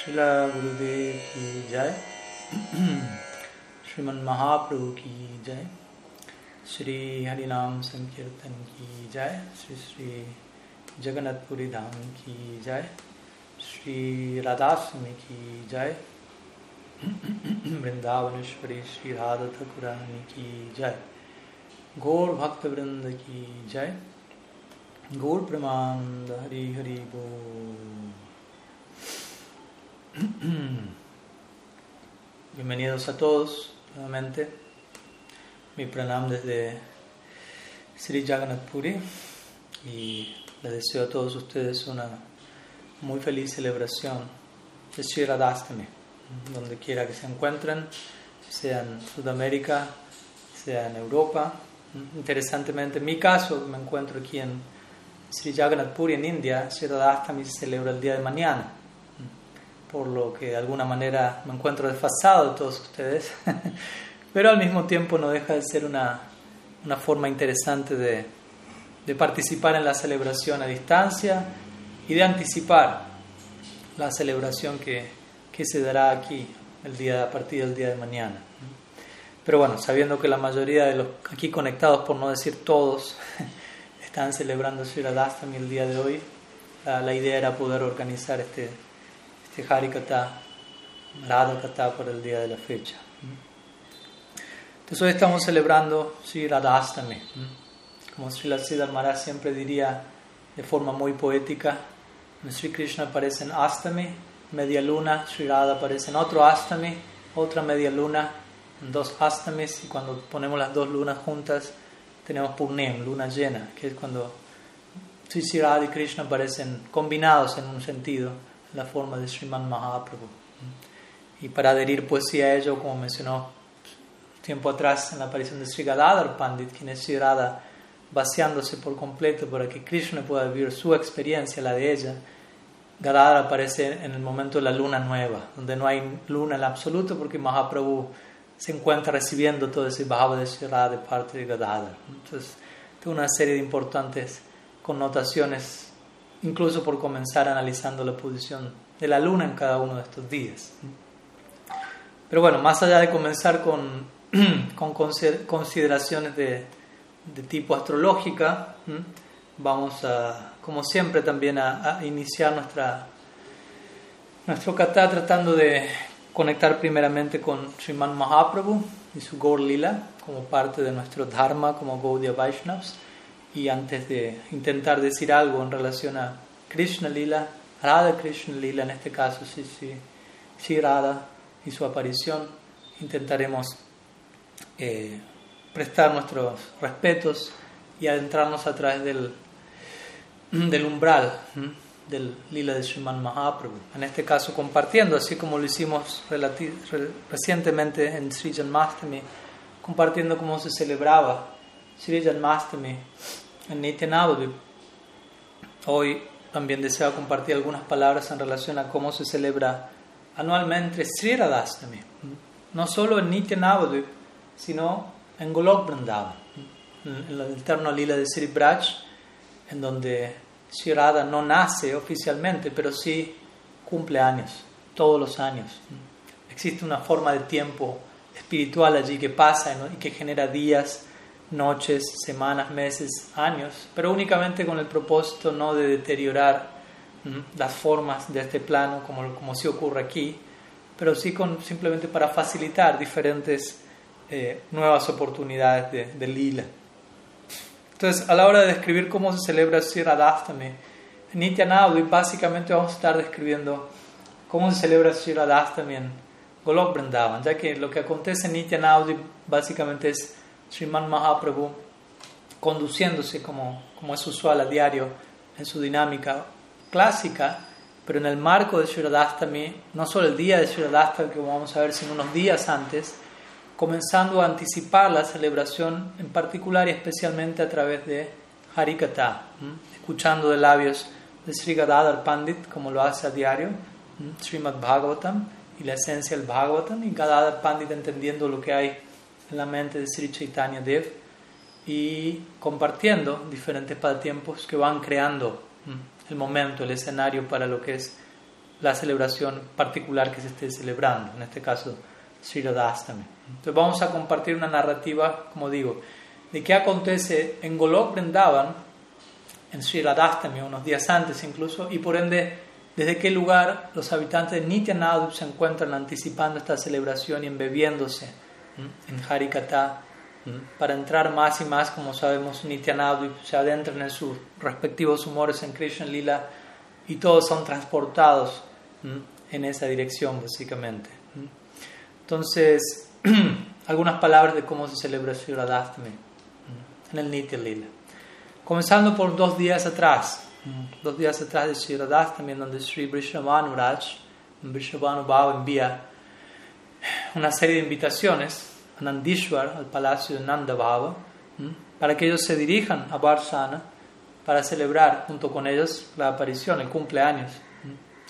शिला गुरुदेव की जय। श्रीमन महाप्रभु की जय। श्री हरिनाम संकीर्तन की जय। श्री श्री जगन्नाथपुरी धाम की जय। श्री राधास्मी की जय। वृंदावनेश्वरी श्री राधा ठकुरानी की जय। गौर भक्त वृंद की जय। गौर प्रमाण हरि हरि बोल। Bienvenidos a todos nuevamente. Mi pranam desde Sri Jagannath Puri y les deseo a todos ustedes una muy feliz celebración de Sri Radhastami, donde quiera que se encuentren, sea en Sudamérica, sea en Europa. Interesantemente, en mi caso, me encuentro aquí en Sri Jagannath Puri, en India, Sri Radhastami se celebra el día de mañana por lo que de alguna manera me encuentro desfasado de todos ustedes, pero al mismo tiempo no deja de ser una, una forma interesante de, de, participar en la celebración a distancia y de anticipar la celebración que, que se dará aquí el día, a partir del día de mañana. Pero bueno, sabiendo que la mayoría de los aquí conectados, por no decir todos, están celebrando Sriradastami el día de hoy, la, la idea era poder organizar este Harikata, Radha Kata por el día de la fecha. Entonces hoy estamos celebrando Sri Radhastami. Como Sri Siddhar Maharaj siempre diría de forma muy poética, Sri Krishna aparece en Astami, media luna, Sri Radha aparece en otro Astami, otra media luna, en dos Astamis, y cuando ponemos las dos lunas juntas tenemos Purnim, luna llena, que es cuando Sri Radha y Krishna aparecen combinados en un sentido la forma de Sriman Mahaprabhu. Y para adherir poesía a ello, como mencionó tiempo atrás en la aparición de Sri Gadadhar Pandit, quien es Sri Radha vaciándose por completo para que Krishna pueda vivir su experiencia, la de ella, Gadadhar aparece en el momento de la luna nueva, donde no hay luna en absoluto porque Mahaprabhu se encuentra recibiendo todo ese bhava de Sri Radha de parte de Gadadhar. Entonces, tiene una serie de importantes connotaciones incluso por comenzar analizando la posición de la luna en cada uno de estos días. Pero bueno, más allá de comenzar con, con consideraciones de, de, tipo astrológica, vamos a, como siempre, también a, iniciar nuestra, nuestro kata tratando de conectar primeramente con Sriman Mahaprabhu y su Gaur Lila como parte de nuestro Dharma como Gaudiya Vaishnavas y antes de intentar decir algo en relación a Krishna Lila, Radha Krishna Lila en este caso, sí, sí, sí Radha y su aparición, intentaremos eh, prestar nuestros respetos y adentrarnos a través del, del umbral del Lila de Sriman Mahaprabhu. En este caso compartiendo, así como lo hicimos recientemente en Sri Janmastami, compartiendo cómo se celebraba Sri Janmastami en Nityanavadvip. Hoy también deseo compartir algunas palabras en relación a cómo se celebra anualmente Sri Radhastami. No solo en Nityanavadvip, sino en Golok Vrindavan, en el eterno lila de Sri Braj, en donde Sri Radha no nace oficialmente, pero sí cumple años, todos los años. Existe una forma de tiempo espiritual allí que pasa y que genera días noches, semanas, meses, años, pero únicamente con el propósito no de deteriorar las formas de este plano como, como sí ocurre aquí, pero sí con, simplemente para facilitar diferentes eh, nuevas oportunidades de, lila. Entonces, a la hora de describir cómo se celebra Sri Radhastami, en Nityanavadvip básicamente vamos a estar describiendo cómo se celebra Sri Radhastami en Golok Vrindavan, ya que lo que acontece en Nityanavadvip básicamente es Sriman Mahaprabhu conduciéndose como, como es usual a diario en su dinámica clásica, pero en el marco de Shiradastami, no solo el día de Shiradastami que vamos a ver, sino unos días antes, comenzando a anticipar la celebración en particular y especialmente a través de Harikata, escuchando de labios de Sri Gadadhar Pandit, como lo hace a diario, Srimad Bhagavatam y la esencia del Bhagavatam, y Gadadhar Pandit entendiendo lo que hay en la mente de Sri Chaitanya Dev y compartiendo diferentes pasatiempos que van creando el momento, el escenario para lo que es la celebración particular que se esté celebrando, en este caso Sri Radhastami. Entonces vamos a compartir una narrativa, como digo, de qué acontece en Golok Vrindavan, en Sri Radhastami, unos días antes incluso, y por ende desde qué lugar los habitantes de Nityanadu se encuentran anticipando esta celebración y embebiéndose en Harikata para entrar más y más, como sabemos, Nityanadu se adentran en sus respectivos humores en Krishna Lila y todos son transportados en esa dirección, básicamente. Entonces, algunas palabras de cómo se celebra Sri en el Nitya Lila. Comenzando por dos días atrás, dos días atrás de Sri Radhastami, donde Sri Vrishabhanu Raj, Vrishabhanu Bhava envía una serie de invitaciones a Nandishwar, al palacio de Nanda Bhava, para que ellos se dirijan a Varsana para celebrar junto con ellos la aparición, el cumpleaños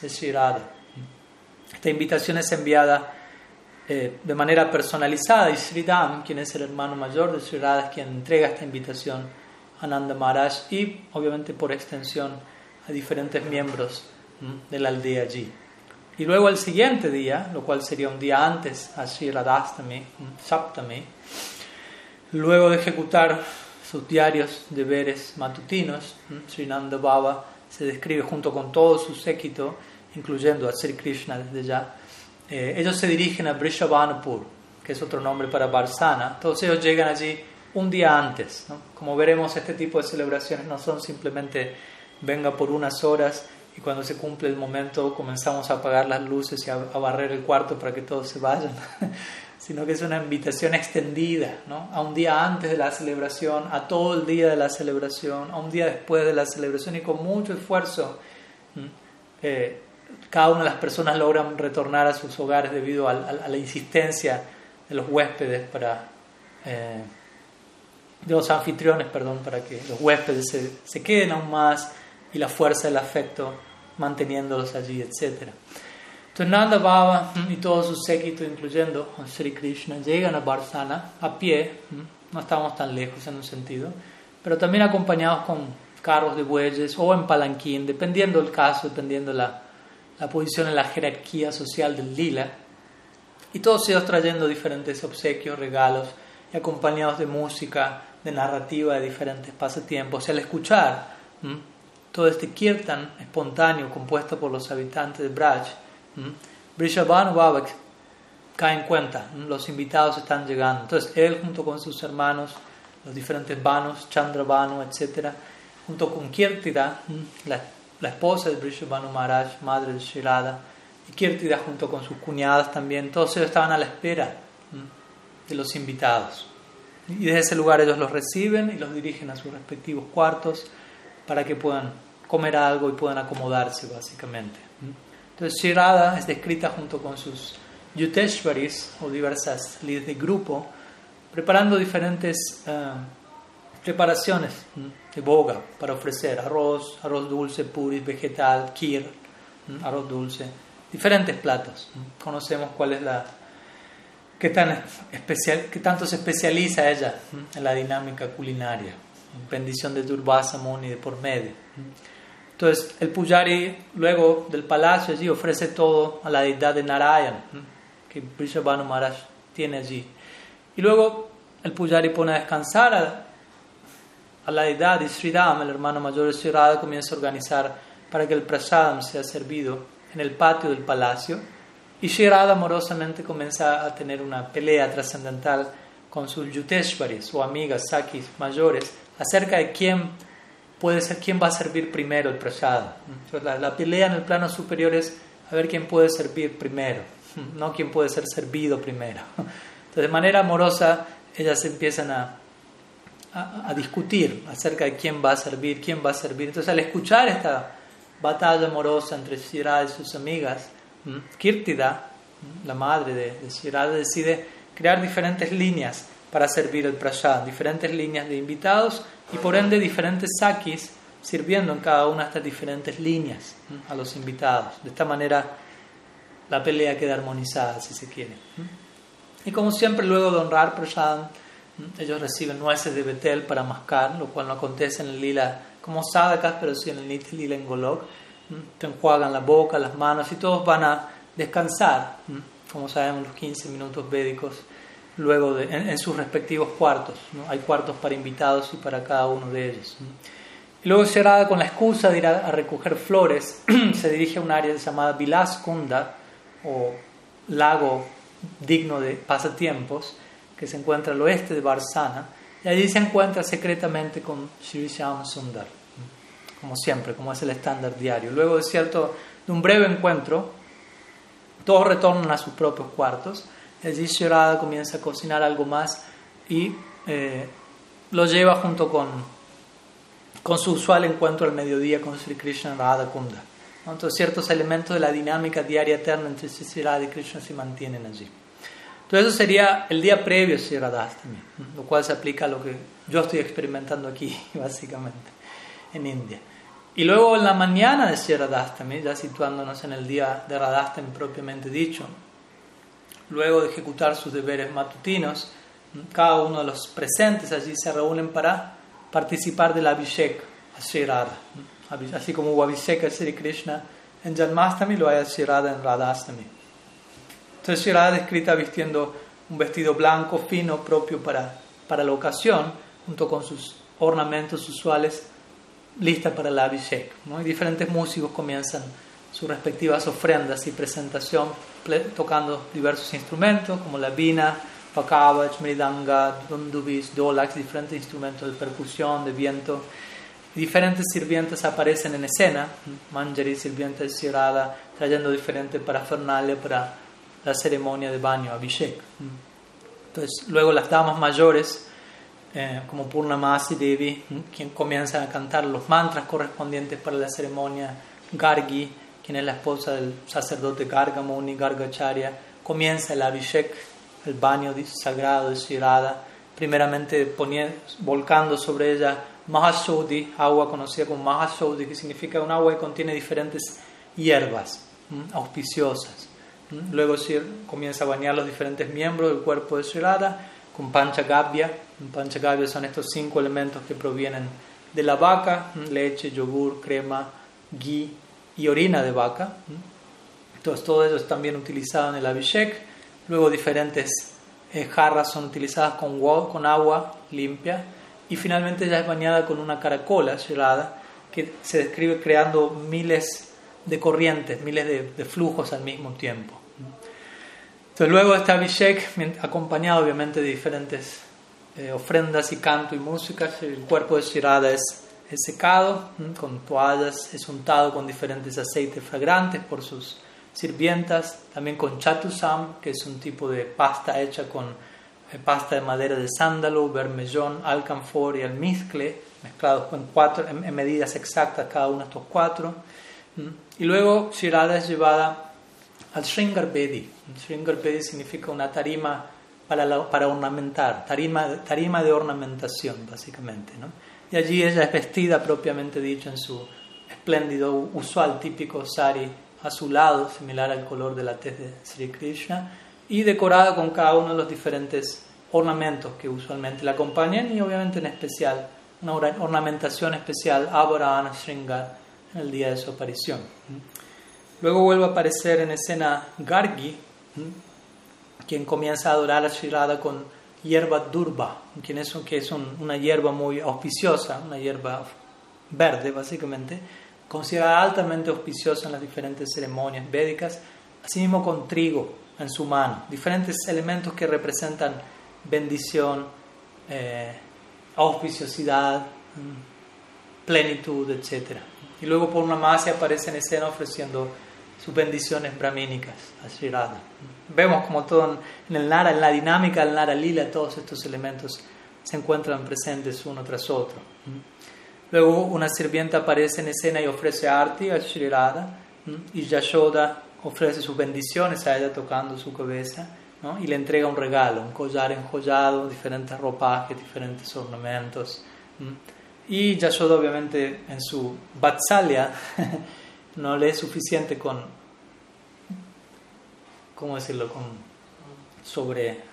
de Sri Radha. Esta invitación es enviada eh, de manera personalizada y Sri Ram, quien es el hermano mayor de Sri Radha, es quien entrega esta invitación a Nanda Maharaj y obviamente por extensión a diferentes miembros de la aldea allí. Y luego el siguiente día, lo cual sería un día antes, así Radhastami, Saptami, luego de ejecutar sus diarios deberes matutinos, Srinanda Baba se describe junto con todo su séquito, incluyendo a Sri Krishna desde ya. Eh, ellos se dirigen a Brishavanapur, que es otro nombre para Barsana. Todos ellos llegan allí un día antes. Como veremos, este tipo de celebraciones no son simplemente venga por unas horas y cuando se cumple el momento comenzamos a apagar las luces y a, barrer el cuarto para que todos se vayan, sino que es una invitación extendida, ¿no? a un día antes de la celebración, a todo el día de la celebración, a un día después de la celebración y con mucho esfuerzo eh, cada una de las personas logran retornar a sus hogares debido a, la insistencia de los huéspedes para... Eh, de los anfitriones, perdón, para que los huéspedes se, se queden aún más y la fuerza del afecto manteniéndolos allí, etc. Entonces Nanda Baba y todo su séquito, incluyendo Sri Krishna, llegan a Barsana a pie, no estamos tan lejos en un sentido, pero también acompañados con carros de bueyes o en palanquín, dependiendo del caso, dependiendo la, la posición en la jerarquía social del lila, y todos ellos trayendo diferentes obsequios, regalos, y acompañados de música, de narrativa, de diferentes pasatiempos. Y al escuchar todo este kirtan espontáneo compuesto por los habitantes de Braj, Brishabhanu Baba cae en cuenta, los invitados están llegando. Entonces él junto con sus hermanos, los diferentes vanos, Chandrabanu, etc., junto con Kirtida, la, la esposa de Brishabhanu Maharaj, madre de Shirada, y Kirtida junto con sus cuñadas también, todos ellos estaban a la espera de los invitados. Y desde ese lugar ellos los reciben y los dirigen a sus respectivos cuartos para que puedan comer algo y puedan acomodarse básicamente. Entonces Shirada es descrita junto con sus Yuteshwaris o diversas líderes de grupo preparando diferentes eh, preparaciones de boga para ofrecer arroz, arroz dulce, puris, vegetal, kir, arroz dulce, diferentes platos. Conocemos cuál es la qué tan especial, qué tanto se especializa ella en la dinámica culinaria bendición de Durvasa Muni de por medio. Entonces, el Pujari, luego del palacio allí, ofrece todo a la deidad de Narayan, que Brishabhanu Maharaj tiene allí. Y luego el Pujari pone a descansar a, la deidad de Sridham, el hermano mayor de Sri comienza a organizar para que el prasadam sea servido en el patio del palacio. Y Sri amorosamente comienza a tener una pelea trascendental con sus yuteshwaris o amigas sakis mayores acerca de quién puede ser, quién va a servir primero el prasada. La, pelea en el plano superior es a ver quién puede servir primero, no quién puede ser servido primero. Entonces, de manera amorosa, ellas empiezan a, a, discutir acerca de quién va a servir, quién va a servir. Entonces, al escuchar esta batalla amorosa entre Shirada y sus amigas, Kirtida, la madre de, de decide crear diferentes líneas para servir el prasad, diferentes líneas de invitados y por ende diferentes sakis sirviendo en cada una de estas diferentes líneas a los invitados. De esta manera la pelea queda armonizada, si se quiere. Y como siempre, luego de honrar prasad, ellos reciben nueces de Betel para mascar, lo cual no acontece en el lila como sadakas, pero sí en el niti lila en Golok. te enjuagan la boca, las manos y todos van a descansar, como sabemos los 15 minutos védicos, luego en, sus respectivos cuartos. Hay cuartos para invitados y para cada uno de ellos. Y luego cerrada con la excusa de ir a, recoger flores, se dirige a un área llamada Vilaskunda o lago digno de pasatiempos que se encuentra al oeste de Barsana y allí se encuentra secretamente con Sri Sundar, como siempre, como es el estándar diario. Luego de cierto, de un breve encuentro, todos retornan a sus propios cuartos. Allí Shirada comienza a cocinar algo más y eh, lo lleva junto con, con su usual encuentro al mediodía con Sri Krishna Radha Kunda. Entonces ciertos elementos de la dinámica diaria eterna entre Sri Radha y Krishna se mantienen allí. Entonces eso sería el día previo a Sri lo cual se aplica a lo que yo estoy experimentando aquí, básicamente, en India. Y luego en la mañana de Sri ya situándonos en el día de Radhastami propiamente dicho, luego de ejecutar sus deberes matutinos, cada uno de los presentes allí se reúnen para participar del Abhishek a Sri Radha. Así como hubo Abhishek a Sri Krishna en Janmastami, lo hay a en Radhastami. Entonces Sri Radha descrita vistiendo un vestido blanco fino propio para, para la ocasión, junto con sus ornamentos usuales, lista para la Abhishek. ¿no? Y diferentes músicos comienzan sus respectivas ofrendas y presentación tocando diversos instrumentos como la vina, pakavach, mridanga, dundubis, dolaks, diferentes instrumentos de percusión, de viento. Diferentes sirvientes aparecen en escena, manjari, sirvientes Sirada, trayendo diferentes parafernalia para la ceremonia de baño, Abhishek. Entonces, luego las damas mayores, eh, como Purnamasi Devi, quien comienzan a cantar los mantras correspondientes para la ceremonia, Gargi, quien es la esposa del sacerdote Gargamuni, Gargacharya, comienza el Abhishek, el baño sagrado de Shirada, primeramente poniendo, volcando sobre ella Mahashodhi, agua conocida como Mahashodhi, que significa un agua que contiene diferentes hierbas auspiciosas. Luego comienza a bañar los diferentes miembros del cuerpo de Shirada con Panchagabhya. Panchagabhya son estos cinco elementos que provienen de la vaca, leche, yogur, crema, ghee y orina de vaca. Entonces todo eso es también utilizado en el Abhishek. Luego diferentes eh, jarras son utilizadas con, agua limpia. Y finalmente ya es bañada con una caracola cerrada que se describe creando miles de corrientes, miles de, flujos al mismo tiempo. Entonces luego está Abhishek, acompañado obviamente de diferentes eh, ofrendas y canto y música. El cuerpo de Shirada es es secado con toallas, es untado con diferentes aceites fragrantes por sus sirvientas, también con chatusam, que es un tipo de pasta hecha con eh, pasta de madera de sándalo, vermellón, alcanfor y almizcle, mezclados en, cuatro, en, medidas exactas cada uno de estos cuatro. Y luego Shirada es llevada al Sringar Bedi. Sringar Bedi significa una tarima para, para ornamentar, tarima, tarima de ornamentación, básicamente. ¿no? Y allí ella es vestida propiamente dicho en su espléndido, usual, típico sari azulado, similar al color de la tez de Sri Krishna, y decorada con cada uno de los diferentes ornamentos que usualmente la acompañan y obviamente en especial una ornamentación especial, Avarana Sringar, en el día de su aparición. Luego vuelve a aparecer en escena Gargi, quien comienza a adorar a Sri con hierba durba, que es, que es una hierba muy auspiciosa, una hierba verde básicamente, considerada altamente auspiciosa en las diferentes ceremonias védicas, asimismo con trigo en su mano, diferentes elementos que representan bendición, eh, auspiciosidad, mm, plenitud, etc. Y luego por una masa aparece en escena ofreciendo sus bendiciones brahmínicas a Sri Vemos como todo en el Nara, en la dinámica del Nara Lila, todos estos elementos se encuentran presentes uno tras otro. Luego una sirvienta aparece en escena y ofrece arti a Sri Radha y Yashoda ofrece sus bendiciones a ella tocando su cabeza y le entrega un regalo, un collar enjollado, diferentes ropajes, diferentes ornamentos. Y Yashoda obviamente en su Vatsalya no le es suficiente con, ¿cómo decirlo?, con sobre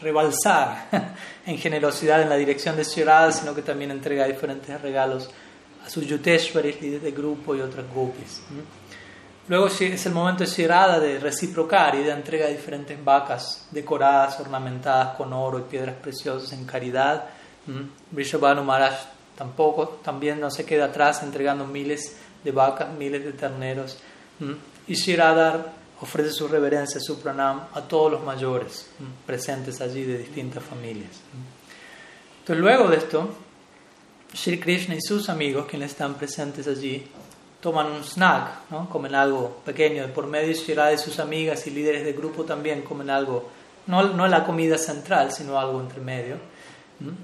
rebalsar en generosidad en la dirección de Ciudad, sino que también entrega diferentes regalos a sus Yuteshwaris, líderes de grupo y otras gopis. Luego es el momento de Shirada de reciprocar y de entrega de diferentes vacas decoradas, ornamentadas con oro y piedras preciosas en caridad. Vrishabhanu Maharaj tampoco, también no se queda atrás entregando miles de vacas, miles de terneros. Y Shirada ofrece su reverencia, su pranam a todos los mayores presentes allí de distintas familias. Entonces luego de esto, Sri Krishna y sus amigos, quienes están presentes allí, toman un snack, ¿no? comen algo pequeño. Por medio de sus amigas y líderes de grupo también comen algo, no, no la comida central, sino algo entre medio.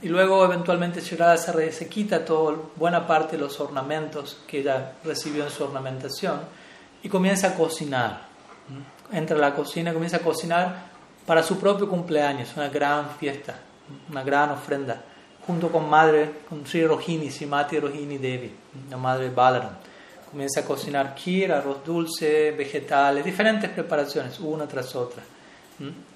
Y luego eventualmente Shirada se, se quita toda buena parte de los ornamentos que ella recibió en su ornamentación y comienza a cocinar. Entra a la cocina y comienza a cocinar para su propio cumpleaños, una gran fiesta, una gran ofrenda, junto con madre, con Sri Rohini, Srimati Rohini Devi, la madre Balaram comienza a cocinar kir, arroz dulce, vegetales, diferentes preparaciones, una tras otra.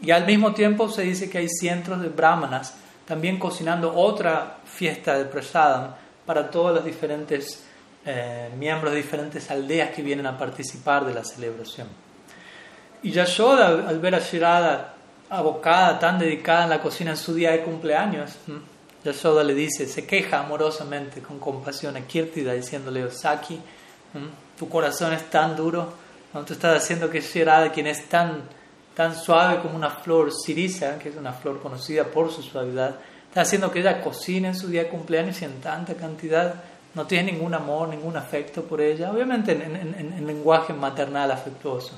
Y al mismo tiempo se dice que hay cientos de brahmanas también cocinando otra fiesta de prasadam para todos los diferentes eh, miembros de diferentes aldeas que vienen a participar de la celebración. Y Yashoda, al ver a Shirada abocada, tan dedicada en la cocina en su día de cumpleaños, Yashoda le dice, se queja amorosamente, con compasión a Kirtida, diciéndole, Osaki. Tu corazón es tan duro, ¿no? tú estás haciendo que Shirada, quien es tan, tan suave como una flor sirisa, que es una flor conocida por su suavidad, está haciendo que ella cocine en su día de cumpleaños y en tanta cantidad, no tiene ningún amor, ningún afecto por ella, obviamente en, lenguaje maternal afectuoso.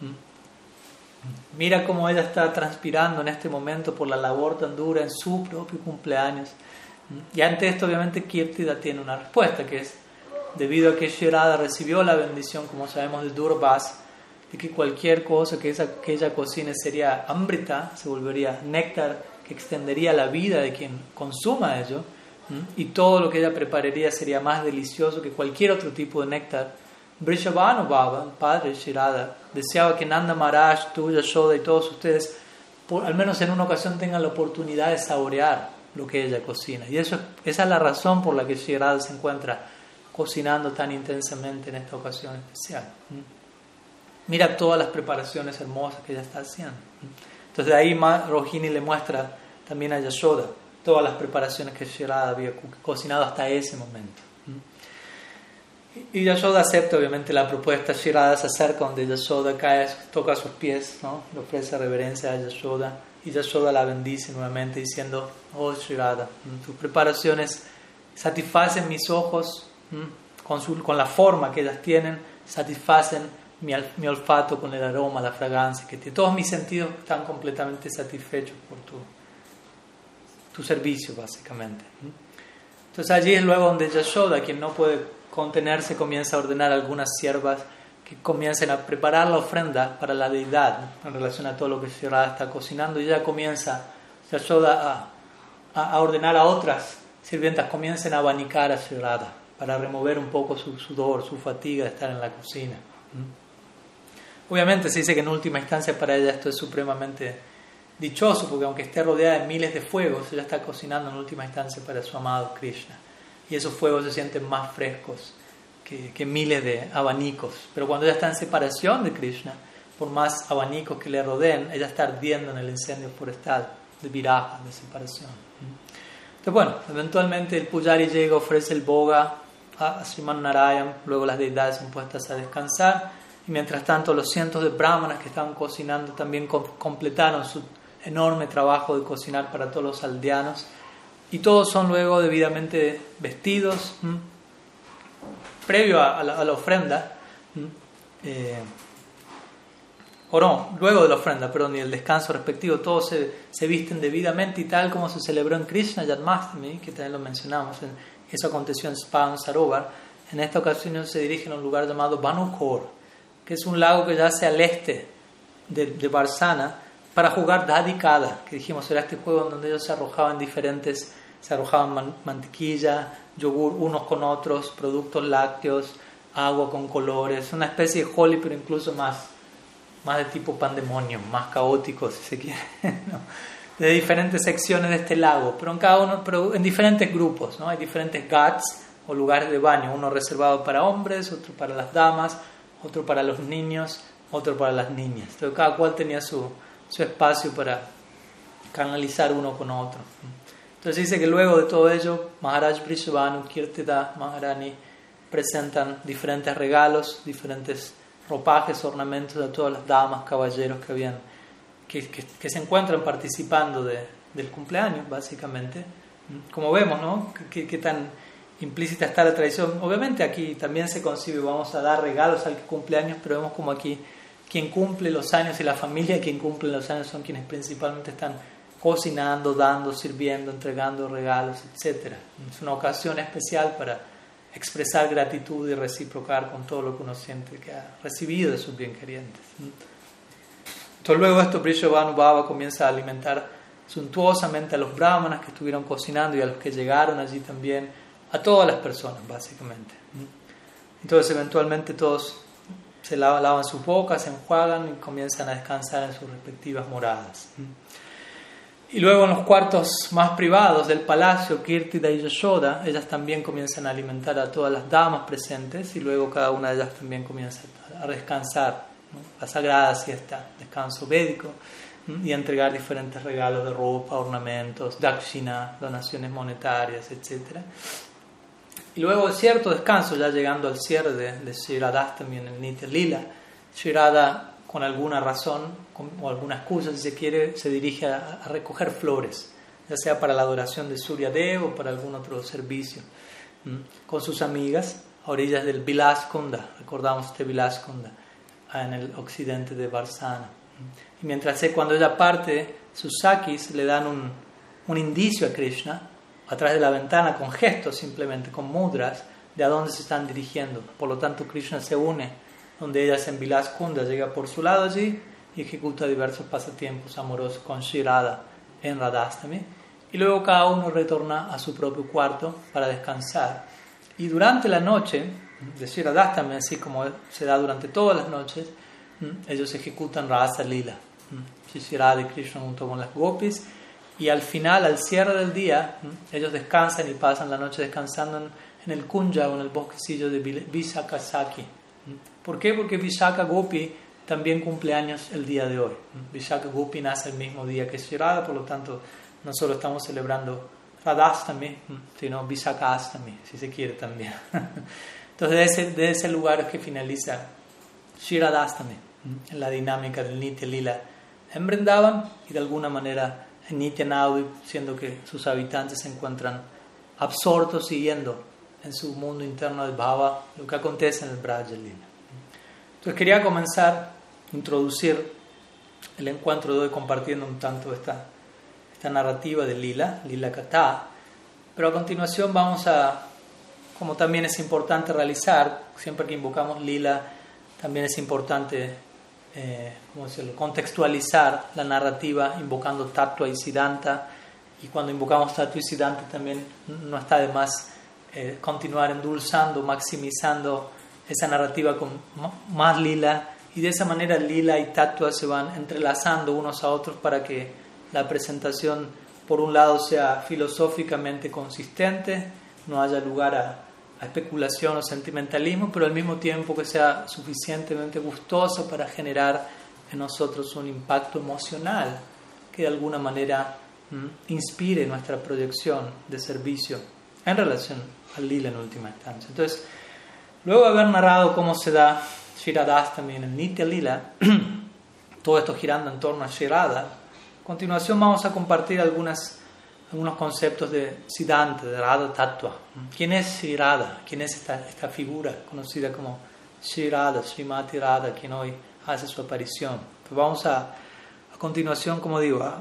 ¿Mm? Mira cómo ella está transpirando en este momento por la labor tan dura en su propio cumpleaños. ¿Mm? Y ante esto, obviamente, Kirtida tiene una respuesta, que es debido a que Shirada recibió la bendición, como sabemos, de Durvas, de que cualquier cosa que, esa, que ella cocine sería amrita, se volvería néctar que extendería la vida de quien consuma ello, y todo lo que ella prepararía sería más delicioso que cualquier otro tipo de néctar. Brishabhanu Baba, el padre Shirada, deseaba que Nanda Maharaj, tú, Yashoda y todos ustedes, al menos en una ocasión, tengan la oportunidad de saborear lo que ella cocina. Y eso, esa es la razón por la que Shirada se encuentra cocinando tan intensamente en esta ocasión especial. Mira todas las preparaciones hermosas que ella está haciendo. Entonces de ahí Rohini le muestra también a Yashoda todas las preparaciones que Shirada había cocinado hasta ese momento. Y Yashoda acepta obviamente la propuesta, Shirada se acerca donde Yashoda cae, toca sus pies, ¿no? le ofrece reverencia a Yashoda y Yashoda la bendice nuevamente diciendo, oh Shirada, tus preparaciones satisfacen mis ojos con, con la forma que ellas tienen, satisfacen mi, olfato con el aroma, la fragancia que. Todos mis sentidos están completamente satisfechos por tu, servicio, básicamente. Entonces allí es luego donde Yashoda, quien no puede contenerse, comienza a ordenar algunas siervas que comiencen a preparar la ofrenda para la deidad en relación a todo lo que Shirada está cocinando y ella comienza, Yashoda, a, a, ordenar a otras sirvientas, comiencen a abanicar a Shirada para remover un poco su sudor, su fatiga de estar en la cocina. Obviamente se dice que en última instancia para ella esto es supremamente dichoso, porque aunque esté rodeada de miles de fuegos, ella está cocinando en última instancia para su amado Krishna. Y esos fuegos se sienten más frescos que, miles de abanicos. Pero cuando ella está en separación de Krishna, por más abanicos que le rodeen, ella está ardiendo en el incendio forestal de viraja, de separación. Entonces, bueno, eventualmente el Pujari llega, ofrece el boga a Sriman Narayan, luego las deidades son puestas a descansar, y mientras tanto los cientos de brahmanas que estaban cocinando también completaron su enorme trabajo de cocinar para todos los aldeanos, y todos son luego debidamente vestidos, previo a, la, ofrenda, eh, o no, luego de la ofrenda, perdón, y el descanso respectivo, todos se, se, visten debidamente y tal como se celebró en Krishna Jadmastami, que también lo mencionamos en, eso aconteció en Spahan Sarovar. En esta ocasión se dirigen a un lugar llamado Banukor, que es un lago que yace al este de, de Barsana, para jugar Dadikada, que dijimos era este juego en donde ellos se arrojaban diferentes, se arrojaban mantequilla, yogur unos con otros, productos lácteos, agua con colores, una especie de holy, pero incluso más, más de tipo pandemonio, más caótico, si se quiere. de diferentes secciones de este lago, pero en cada uno, pero en diferentes grupos, ¿no? Hay diferentes ghats o lugares de baño, uno reservado para hombres, otro para las damas, otro para los niños, otro para las niñas. Entonces cada cual tenía su, su espacio para canalizar uno con otro. Entonces dice que luego de todo ello, Maharaj Brishabhanu, Kirtida, Maharani presentan diferentes regalos, diferentes ropajes, ornamentos a todas las damas, caballeros que habían, que, que, se encuentran participando de, del cumpleaños, básicamente. Como vemos, ¿no? Qué tan implícita está la tradición. Obviamente aquí también se concibe, vamos a dar regalos al cumpleaños, pero vemos como aquí quien cumple los años y la familia quien cumple los años son quienes principalmente están cocinando, dando, sirviendo, entregando regalos, etc. Es una ocasión especial para expresar gratitud y reciprocar con todo lo que uno siente que ha recibido de sus bienquerientes. Entonces luego esto Brishabhanu Baba comienza a alimentar suntuosamente a los brahmanas que estuvieron cocinando y a los que llegaron allí también, a todas las personas básicamente. Entonces eventualmente todos se lavan, sus bocas, se enjuagan y comienzan a descansar en sus respectivas moradas. Y luego en los cuartos más privados del palacio, Kirtida y Yashoda, ellas también comienzan a alimentar a todas las damas presentes y luego cada una de ellas también comienza a descansar, la sagrada siesta, descanso védico, y a entregar diferentes regalos de ropa, ornamentos, dakshina, donaciones monetarias, etc. Y luego de cierto descanso, ya llegando al cierre de, de también en Nitya Lila, Shirada con alguna razón o alguna excusa, si se quiere, se dirige a, recoger flores, ya sea para la adoración de Surya Dev o para algún otro servicio, con sus amigas a orillas del Vilaskunda, recordamos este Vilaskunda, en el occidente de Varsana. Y mientras cuando ella parte, sus sakis le dan un, un indicio a Krishna a través de la ventana con gestos simplemente, con mudras, de a dónde se están dirigiendo. Por lo tanto, Krishna se une donde ella en Vilas Kunda llega por su lado allí y ejecuta diversos pasatiempos amorosos con Shirada en Radhastami. Y luego cada uno retorna a su propio cuarto para descansar. Y durante la noche, de Shiradastami, así como se da durante todas las noches, ellos ejecutan Rasa Lila. Shirada y Krishna junto con las gopis. Y al final, al cierre del día, ellos descansan y pasan la noche descansando en el Kunja o en el bosquecillo de Visakasaki ¿Por qué? Porque Vishaka Gopi también cumple años el día de hoy. Vishaka Gopi nace el mismo día que Shirada, por lo tanto, no solo estamos celebrando Radhastami, sino Vishaka Astami, si se quiere también. Entonces, de ese, de ese lugar es que finaliza Shiradastami, en la dinámica del Nitya Lila en Brindavan y de alguna manera en Nitya Naudi, siendo que sus habitantes se encuentran absortos siguiendo en su mundo interno del Bhava lo que acontece en el Braja Lila. Entonces quería comenzar introducir el encuentro de hoy compartiendo un tanto esta, esta narrativa de Lila, Lila Kata, pero a continuación vamos a, como también es importante realizar, siempre que invocamos Lila, también es importante eh, decirlo? contextualizar la narrativa invocando Tattva y Siddhanta, y cuando invocamos Tattva y Siddhanta también no está de más eh, continuar endulzando, maximizando esa narrativa con más lila y de esa manera lila y tatua se van entrelazando unos a otros para que la presentación por un lado sea filosóficamente consistente, no haya lugar a, especulación o sentimentalismo, pero al mismo tiempo que sea suficientemente gustoso para generar en nosotros un impacto emocional que de alguna manera inspire nuestra proyección de servicio en relación al lila en última instancia. Entonces, Luego de haber narrado cómo se da también en Nitya Lila, todo esto girando en torno a Shirada, a continuación vamos a compartir algunas, algunos conceptos de Siddhanta, de Radha Tattva. ¿Quién es Shirada? ¿Quién es esta, esta figura conocida como Shirada, Srimati Radha, quien hoy hace su aparición? Pues vamos a, a continuación, como digo, a,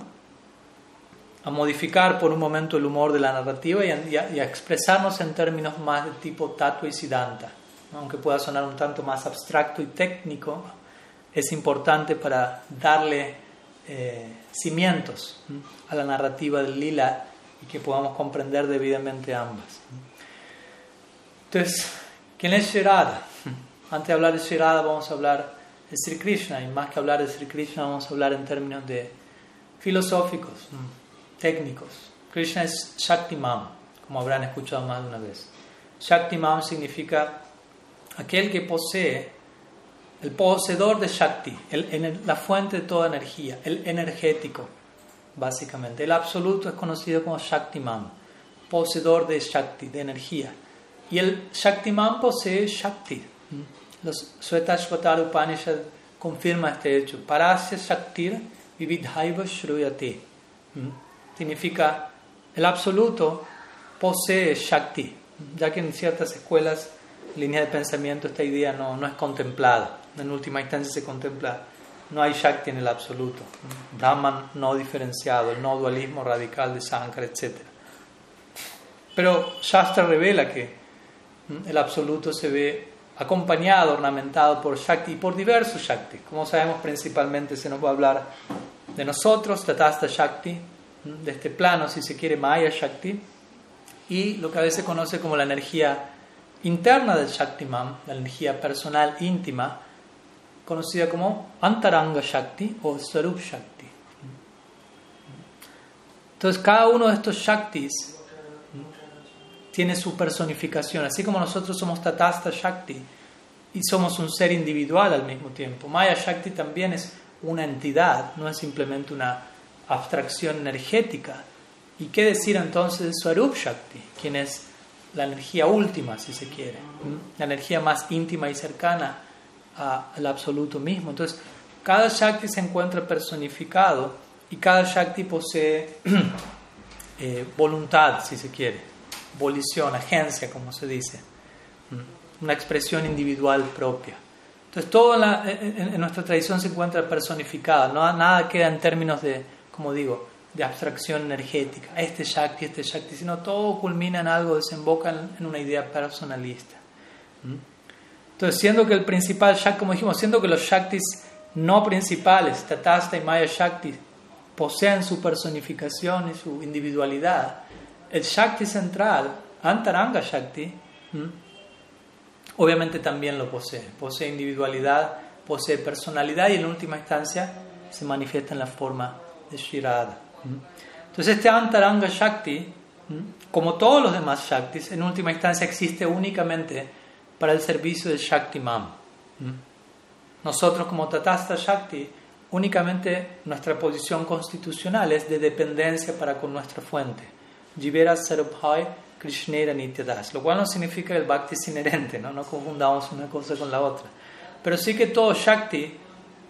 a modificar por un momento el humor de la narrativa y a, y a, expresarnos en términos más de tipo tattva y siddhanta aunque pueda sonar un tanto más abstracto y técnico, es importante para darle eh, cimientos a la narrativa del lila y que podamos comprender debidamente ambas. Entonces, ¿quién es Shirada? Antes de hablar de Shirada vamos a hablar de Sri Krishna y más que hablar de Sri Krishna vamos a hablar en términos de filosóficos, técnicos. Krishna es Shaktiman, como habrán escuchado más de una vez. Shaktiman significa aquel que posee, el poseedor de Shakti, la fuente de toda energía, el energético, básicamente. El absoluto es conocido como Shaktiman, poseedor de Shakti, de energía. Y el Shaktiman posee Shakti. Los Svetashvatar Upanishad confirma este hecho. Parasya Shaktir Vividhaiva Shruyate. Significa el absoluto posee Shakti, ya que en ciertas escuelas, líneas de pensamiento, esta idea no, no es contemplada. En última instancia se contempla, no hay Shakti en el absoluto. Brahman no diferenciado, el no dualismo radical de Sankara, etc. Pero Shastra revela que el absoluto se ve acompañado, ornamentado por Shakti y por diversos Shakti. Como sabemos, principalmente se nos va a hablar de nosotros, Tatasta Shakti, de este plano, si se quiere, Maya Shakti, y lo que a veces se conoce como la energía interna del Shaktiman, la energía personal íntima, conocida como Antaranga Shakti o Sarup Shakti. Entonces, cada uno de estos Shaktis tiene su personificación, así como nosotros somos Tatasta Shakti y somos un ser individual al mismo tiempo. Maya Shakti también es una entidad, no es simplemente una abstracción energética. ¿Y qué decir entonces de Swarup Shakti, quien es la energía última, si se quiere, la energía más íntima y cercana al absoluto mismo? Entonces, cada Shakti se encuentra personificado y cada Shakti posee eh, voluntad, si se quiere volición, agencia, como se dice, mm, una expresión individual propia. Entonces, todo en, nuestra tradición se encuentra personificada, no, nada queda en términos de, como digo, de abstracción energética, este Shakti, este Shakti, sino todo culmina en algo, desemboca en, una idea personalista. Mm. Entonces, siendo que el principal Shakti, como dijimos, siendo que los Shaktis no principales, Tatasta y Maya Shakti, poseen su personificación y su individualidad, el Shakti central, Antaranga Shakti, obviamente también lo posee. Posee individualidad, posee personalidad y en última instancia se manifiesta en la forma de Shirada. Entonces este Antaranga Shakti, como todos los demás Shaktis, en última instancia existe únicamente para el servicio del Shakti Mam. Nosotros como Tatasta Shakti, únicamente nuestra posición constitucional es de dependencia para con nuestra fuente. Jivera Sarabhai Krishnera Nityadas, lo cual no significa el bhakti es inherente, ¿no? no confundamos una cosa con la otra. Pero sí que todo Shakti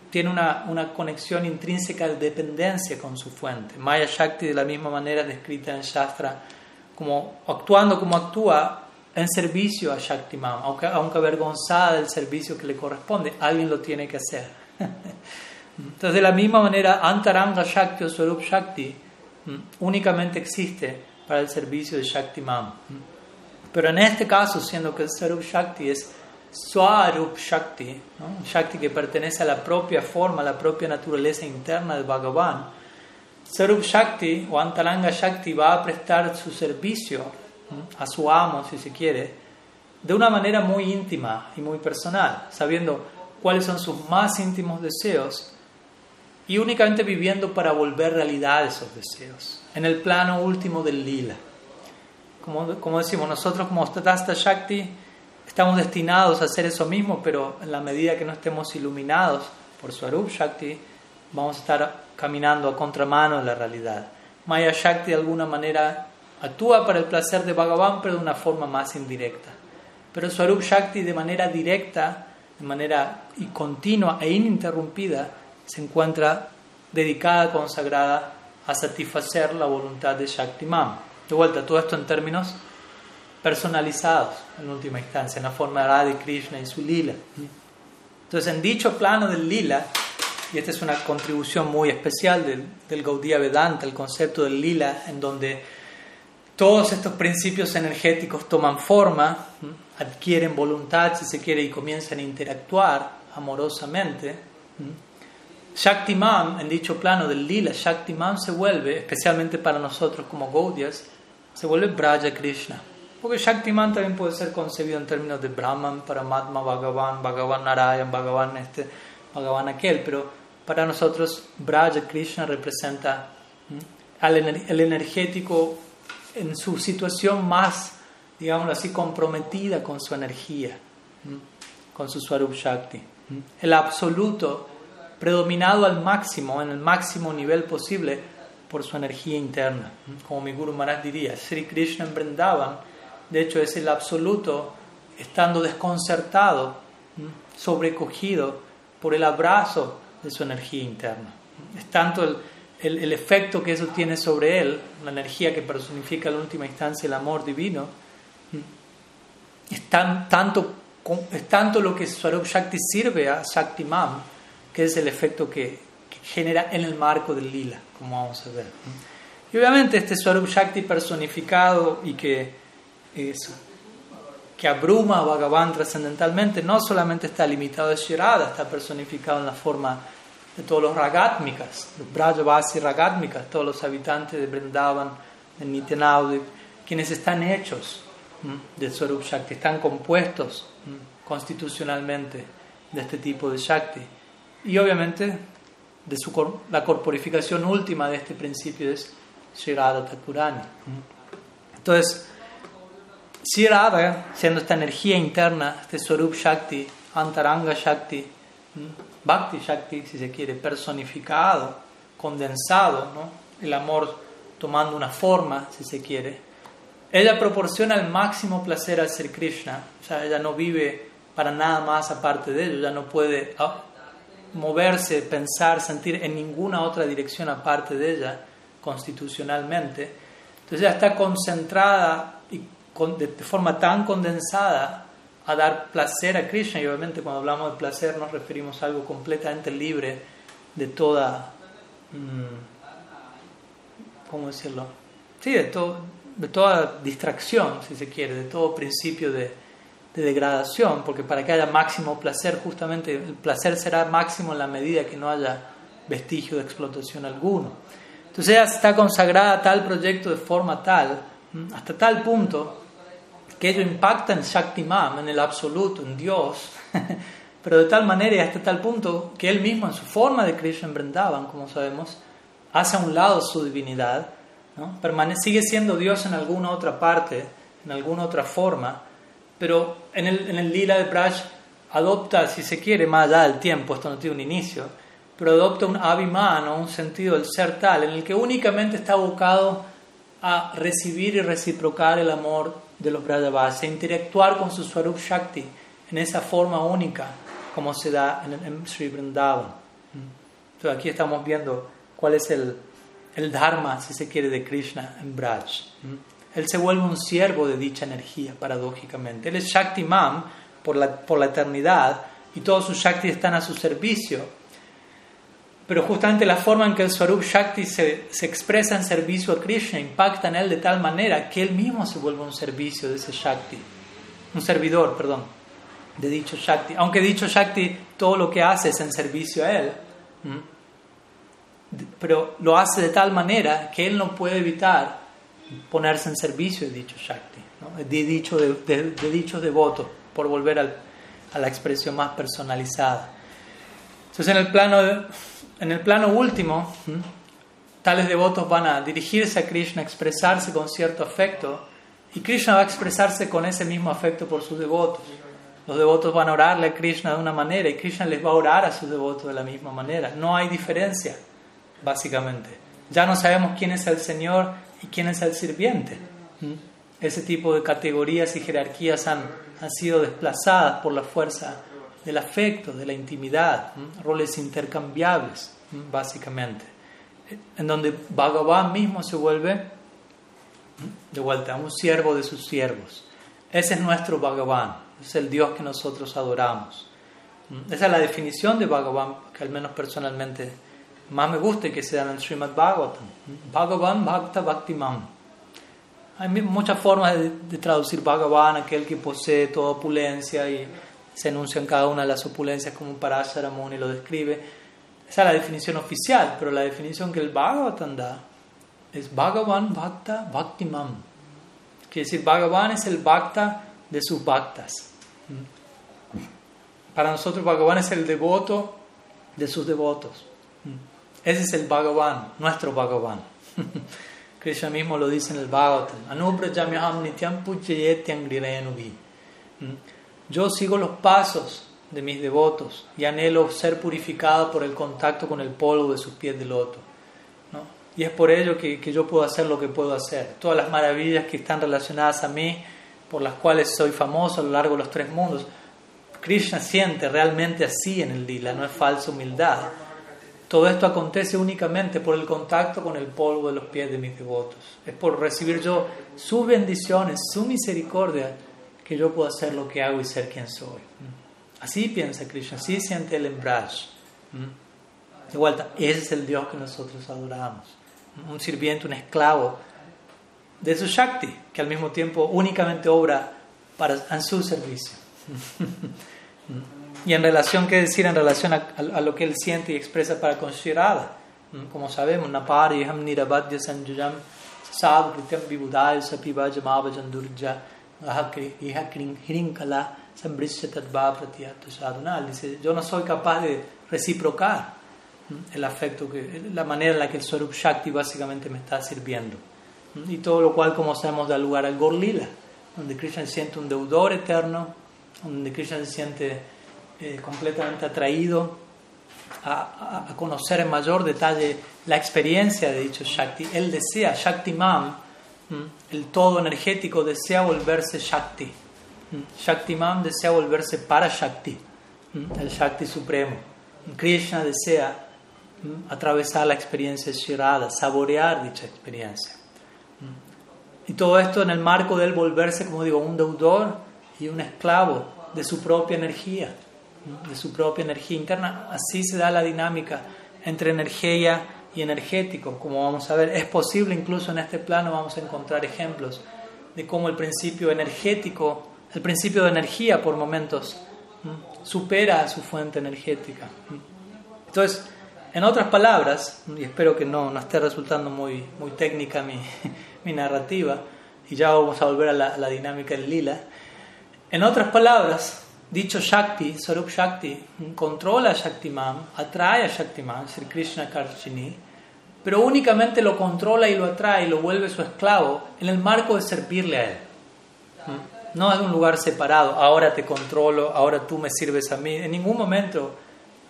tiene una, una conexión intrínseca de dependencia con su fuente. Maya Shakti, de la misma manera, descrita en Shastra, como actuando como actúa en servicio a Shakti Mam, aunque, aunque avergonzada del servicio que le corresponde, alguien lo tiene que hacer. Entonces, de la misma manera, Antaranga Shakti o Swarup Shakti únicamente existe para el servicio de Shakti Mam. Pero en este caso, siendo que el Sarup Shakti es Swarup Shakti. Shakti que pertenece a la propia forma, a la propia naturaleza interna de Bhagavan, Sarup Shakti o Antaranga Shakti va a prestar su servicio a su amo, si se quiere, de una manera muy íntima y muy personal, sabiendo cuáles son sus más íntimos deseos y únicamente viviendo para volver realidad esos deseos en el plano último del lila. Como, como decimos, nosotros como Tatasta Shakti estamos destinados a hacer eso mismo, pero en la medida que no estemos iluminados por Swarup Shakti, vamos a estar caminando a contramano de la realidad. Maya Shakti de alguna manera actúa para el placer de Bhagavan, pero de una forma más indirecta. Pero Swarup Shakti de manera directa, de manera y continua e ininterrumpida, se encuentra dedicada, consagrada a satisfacer la voluntad de Shaktiman. De vuelta, todo esto en términos personalizados, en última instancia, en la forma de Radha Krishna y su lila. Entonces, en dicho plano del lila, y esta es una contribución muy especial del, del Vedanta, el concepto del lila, en donde todos estos principios energéticos toman forma, adquieren voluntad, si se quiere, y comienzan a interactuar amorosamente. Shaktiman, en dicho plano del lila, Shaktiman se vuelve, especialmente para nosotros como Gaudias, se vuelve Braja Krishna. Porque Shaktiman también puede ser concebido en términos de Brahman, Paramatma, Bhagavan, Bhagavan Narayan, Bhagavan este, Bhagavan aquel, pero para nosotros Braja Krishna representa el energético en su situación más digámoslo así, comprometida con su energía, con su Swarup Shakti. El absoluto predominado al máximo, en el máximo nivel posible, por su energía interna. Como mi Guru Maharaj diría, Sri Krishna en Vrindavan, de hecho, es el absoluto estando desconcertado, sobrecogido por el abrazo de su energía interna. Es tanto el, el, efecto que eso tiene sobre él, la energía que personifica en última instancia el amor divino, es, tan, tanto, es tanto lo que Swarup Shakti sirve a Shakti Mam, que es el efecto que, genera en el marco del lila, como vamos a ver. Y obviamente este Swarup Shakti personificado y que, que abruma a Bhagavan trascendentalmente no solamente está limitado a Shirada, está personificado en la forma de todos los Ragatmikas, los Brajavasi Ragatmikas, todos los habitantes de Vrindavan, de Nityanaudik, quienes están hechos de Swarup Shakti, están compuestos constitucionalmente de este tipo de Shakti. Y obviamente de su, la corporificación última de este principio es Sri Radha Thakurani. Entonces, Sri Radha, siendo esta energía interna, este Swarup Shakti, Antaranga Shakti, Bhakti Shakti, si se quiere, personificado, condensado, ¿no? el amor tomando una forma, si se quiere, ella proporciona el máximo placer al ser Krishna, o sea, ella no vive para nada más aparte de ello, ella no puede ah, moverse, pensar, sentir en ninguna otra dirección aparte de ella, constitucionalmente. Entonces ella está concentrada y de forma tan condensada a dar placer a Krishna, y obviamente cuando hablamos de placer nos referimos a algo completamente libre de toda, mm, ¿cómo decirlo? Sí, de, todo, de toda distracción, si se quiere, de todo principio de, de degradación, porque para que haya máximo placer, justamente el placer será máximo en la medida que no haya vestigio de explotación alguno. Entonces ella está consagrada a tal proyecto de forma tal, hasta tal punto, que ello impacta en Shaktimam, en el absoluto, en Dios, pero de tal manera y hasta tal punto que él mismo en su forma de Krishna en Vrindavan, como sabemos, hace a un lado su divinidad, ¿no? sigue siendo Dios en alguna otra parte, en alguna otra forma, pero en el, en el lila de Braj adopta, si se quiere, más allá del tiempo, esto no tiene un inicio, pero adopta un abhiman un sentido del ser tal, en el que únicamente está abocado a recibir y reciprocar el amor de los Brajavas, a interactuar con su Swarup Shakti en esa forma única como se da en, en Sri Vrindavan. Entonces aquí estamos viendo cuál es el, el Dharma, si se quiere, de Krishna en Braj. Él se vuelve un siervo de dicha energía, paradójicamente. Él es Shakti Mam por la, por la eternidad y todos sus Shakti están a su servicio. Pero justamente la forma en que el Swarup Shakti se, se, expresa en servicio a Krishna impacta en él de tal manera que él mismo se vuelve un servicio de ese Shakti. Un servidor, perdón, de dicho Shakti. Aunque dicho Shakti todo lo que hace es en servicio a él. Pero lo hace de tal manera que él no puede evitar ponerse en servicio de dicho Shakti, de, dicho de, de, devotos, por volver al, a la expresión más personalizada. Entonces, en el plano, en el plano último, tales devotos van a dirigirse a Krishna, expresarse con cierto afecto, y Krishna va a expresarse con ese mismo afecto por sus devotos. Los devotos van a orarle a Krishna de una manera y Krishna les va a orar a sus devotos de la misma manera. No hay diferencia, básicamente. Ya no sabemos quién es el Señor y quién es el sirviente. ¿Mm? Ese tipo de categorías y jerarquías han, han sido desplazadas por la fuerza del afecto, de la intimidad, roles intercambiables, básicamente, en donde Bhagavan mismo se vuelve de vuelta un siervo de sus siervos. Ese es nuestro Bhagavan, es el Dios que nosotros adoramos. Esa es la definición de Bhagavan que al menos personalmente más me gusta que sea en el Srimad Bhagavatam. Bhagavan Bhakta Bhaktimam. Hay muchas formas de, traducir Bhagavan, aquel que posee toda opulencia y se enuncian cada una las opulencias como un y lo describe. Esa es la definición oficial, pero la definición que el Bhagavatam da es Bhagavan Bhakta Bhaktimam. Quiere decir, Bhagavan es el Bhakta de sus Bhaktas. Para nosotros, Bhagavan es el devoto de sus devotos. Ese es el Bhagavan, nuestro Bhagavan. Krishna mismo lo dice en el Bhagavatam. Yo sigo los pasos de mis devotos y anhelo ser purificado por el contacto con el polvo de sus pies de loto. ¿no? Y es por ello que, que, yo puedo hacer lo que puedo hacer. Todas las maravillas que están relacionadas a mí, por las cuales soy famoso a lo largo de los tres mundos, Krishna siente realmente así en el lila, no es falsa humildad. Todo esto acontece únicamente por el contacto con el polvo de los pies de mis devotos. Es por recibir yo sus bendiciones, su misericordia, que yo puedo hacer lo que hago y ser quien soy. Así piensa Krishna, así siente el embrace. De vuelta, ese es el Dios que nosotros adoramos. Un sirviente, un esclavo de su Shakti, que al mismo tiempo únicamente obra para, en su servicio. y en relación, ¿qué decir? En relación a, a, lo que él siente y expresa para con Shirada. Como sabemos, Napari, Ham Nirabadya Sanjuyam, Sadhu Krityam Vibudaya Sapiva Pratyatu Sadhuna. Dice, yo no soy capaz de reciprocar el afecto, que, la manera en la que el Swarup Shakti básicamente me está sirviendo. Y todo lo cual, como sabemos, da lugar al Gorlila, donde Krishna se siente un deudor eterno, donde Krishna se siente eh, completamente atraído a, a, conocer en mayor detalle la experiencia de dicho Shakti. Él desea, Shakti Mam, el todo energético, desea volverse Shakti. Shakti Mam desea volverse para Shakti, el Shakti supremo. Krishna desea atravesar la experiencia Shirada, saborear dicha experiencia. Y todo esto en el marco de él volverse, como digo, un deudor y un esclavo de su propia energía, de su propia energía interna. Así se da la dinámica entre energía y energético. Como vamos a ver, es posible incluso en este plano, vamos a encontrar ejemplos de cómo el principio energético, el principio de energía por momentos, supera a su fuente energética. Entonces, en otras palabras, y espero que no, no esté resultando muy, muy técnica mi, mi narrativa, y ya vamos a volver a la, dinámica del lila. En otras palabras, dicho Shakti, Sarup Shakti, controla a Shaktiman, atrae a Shaktiman, Sri Krishna Karchini, pero únicamente lo controla y lo atrae y lo vuelve su esclavo en el marco de servirle a él. No es un lugar separado, ahora te controlo, ahora tú me sirves a mí. En ningún momento,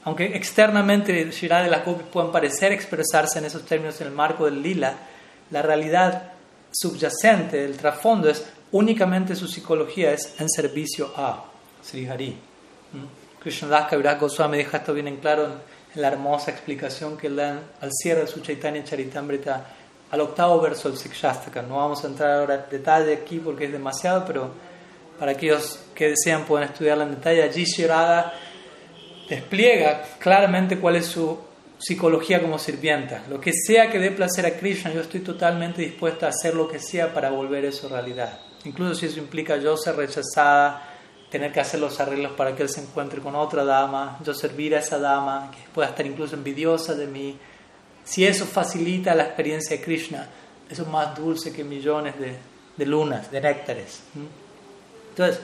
aunque externamente Shirada y la puedan parecer expresarse en esos términos en el marco del lila, la realidad subyacente, el trasfondo es únicamente su psicología es en servicio a Sri Hari. ¿Mm? Krishnadas Kaviraj Goswami deja esto bien en claro en, la hermosa explicación que le dan al cierre de su Chaitanya Charitamrita al octavo verso del Sikshastaka. No vamos a entrar ahora en detalle aquí porque es demasiado, pero para aquellos que desean pueden estudiarla en detalle. Allí Shirada despliega claramente cuál es su psicología como sirvienta. Lo que sea que dé placer a Krishna, yo estoy totalmente dispuesta a hacer lo que sea para volver eso realidad. Incluso si eso implica yo ser rechazada, tener que hacer los arreglos para que él se encuentre con otra dama, yo servir a esa dama, que pueda estar incluso envidiosa de mí. Si eso facilita la experiencia de Krishna, eso es más dulce que millones de, de lunas, de néctares. Entonces,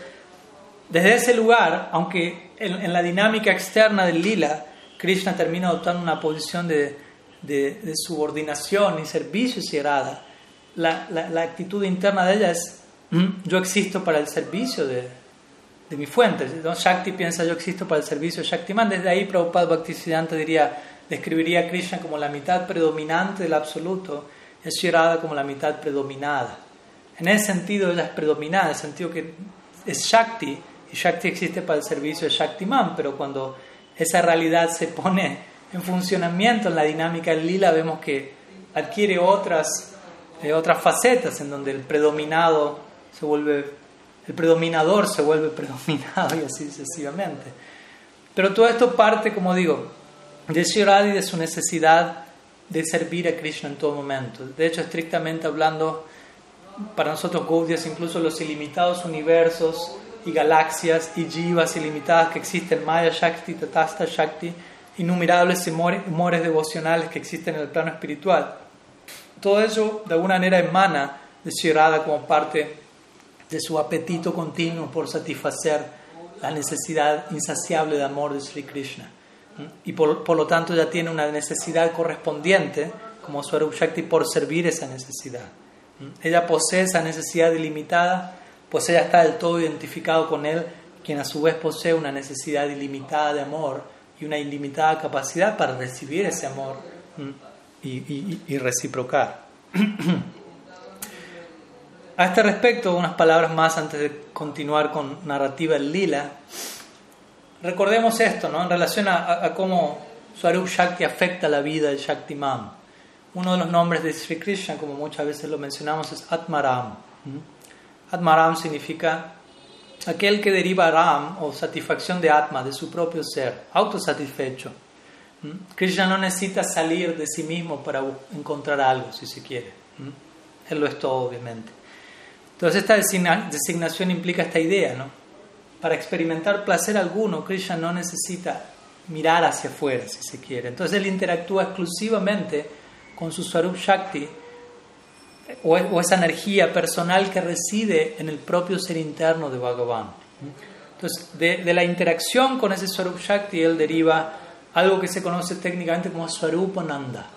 desde ese lugar, aunque en, en la dinámica externa del lila, Krishna termina adoptando una posición de, de, subordinación y servicio cerrada, la, la, la, actitud interna de ella es mm, yo existo para el servicio de, de mi fuente. ¿no? Shakti piensa yo existo para el servicio de Shaktiman. Desde ahí Prabhupada Bhaktisiddhanta diría, describiría a Krishna como la mitad predominante del absoluto y Shirada como la mitad predominada. En ese sentido ella es predominada, en el sentido que es Shakti y Shakti existe para el servicio de Shaktiman, pero cuando esa realidad se pone en funcionamiento en la dinámica del lila, vemos que adquiere otras, eh, otras facetas en donde el predominado se vuelve, el predominador se vuelve predominado y así sucesivamente. Pero todo esto parte, como digo, de Shiradi de su necesidad de servir a Krishna en todo momento. De hecho, estrictamente hablando, para nosotros Gaudias, incluso los ilimitados universos, y galaxias y jivas ilimitadas que existen, Maya Shakti, Tatasta Shakti, innumerables humores devocionales que existen en el plano espiritual. Todo eso de alguna manera emana de Shirada como parte de su apetito continuo por satisfacer la necesidad insaciable de amor de Sri Krishna. Y por, por lo tanto ya tiene una necesidad correspondiente como Swarup Shakti por servir esa necesidad. Ella posee esa necesidad ilimitada, pues ella está del todo identificado con él, quien a su vez posee una necesidad ilimitada de amor y una ilimitada capacidad para recibir ese amor y, reciprocar. a este respecto, unas palabras más antes de continuar con narrativa en lila. Recordemos esto, ¿no? En relación a, cómo Swarup Shakti afecta la vida del Shaktiman. Uno de los nombres de Sri Krishna, como muchas veces lo mencionamos, es Atmaram. Atmaram significa aquel que deriva Ram o satisfacción de Atma, de su propio ser, autosatisfecho. Krishna no necesita salir de sí mismo para encontrar algo, si se quiere. Él lo es todo, obviamente. Entonces esta designación implica esta idea, ¿no? Para experimentar placer alguno, Krishna no necesita mirar hacia afuera, si se quiere. Entonces él interactúa exclusivamente con su Swarup Shakti o, esa energía personal que reside en el propio ser interno de Bhagavan. Entonces, de, la interacción con ese Swarup Shakti, él deriva algo que se conoce técnicamente como Swarupananda.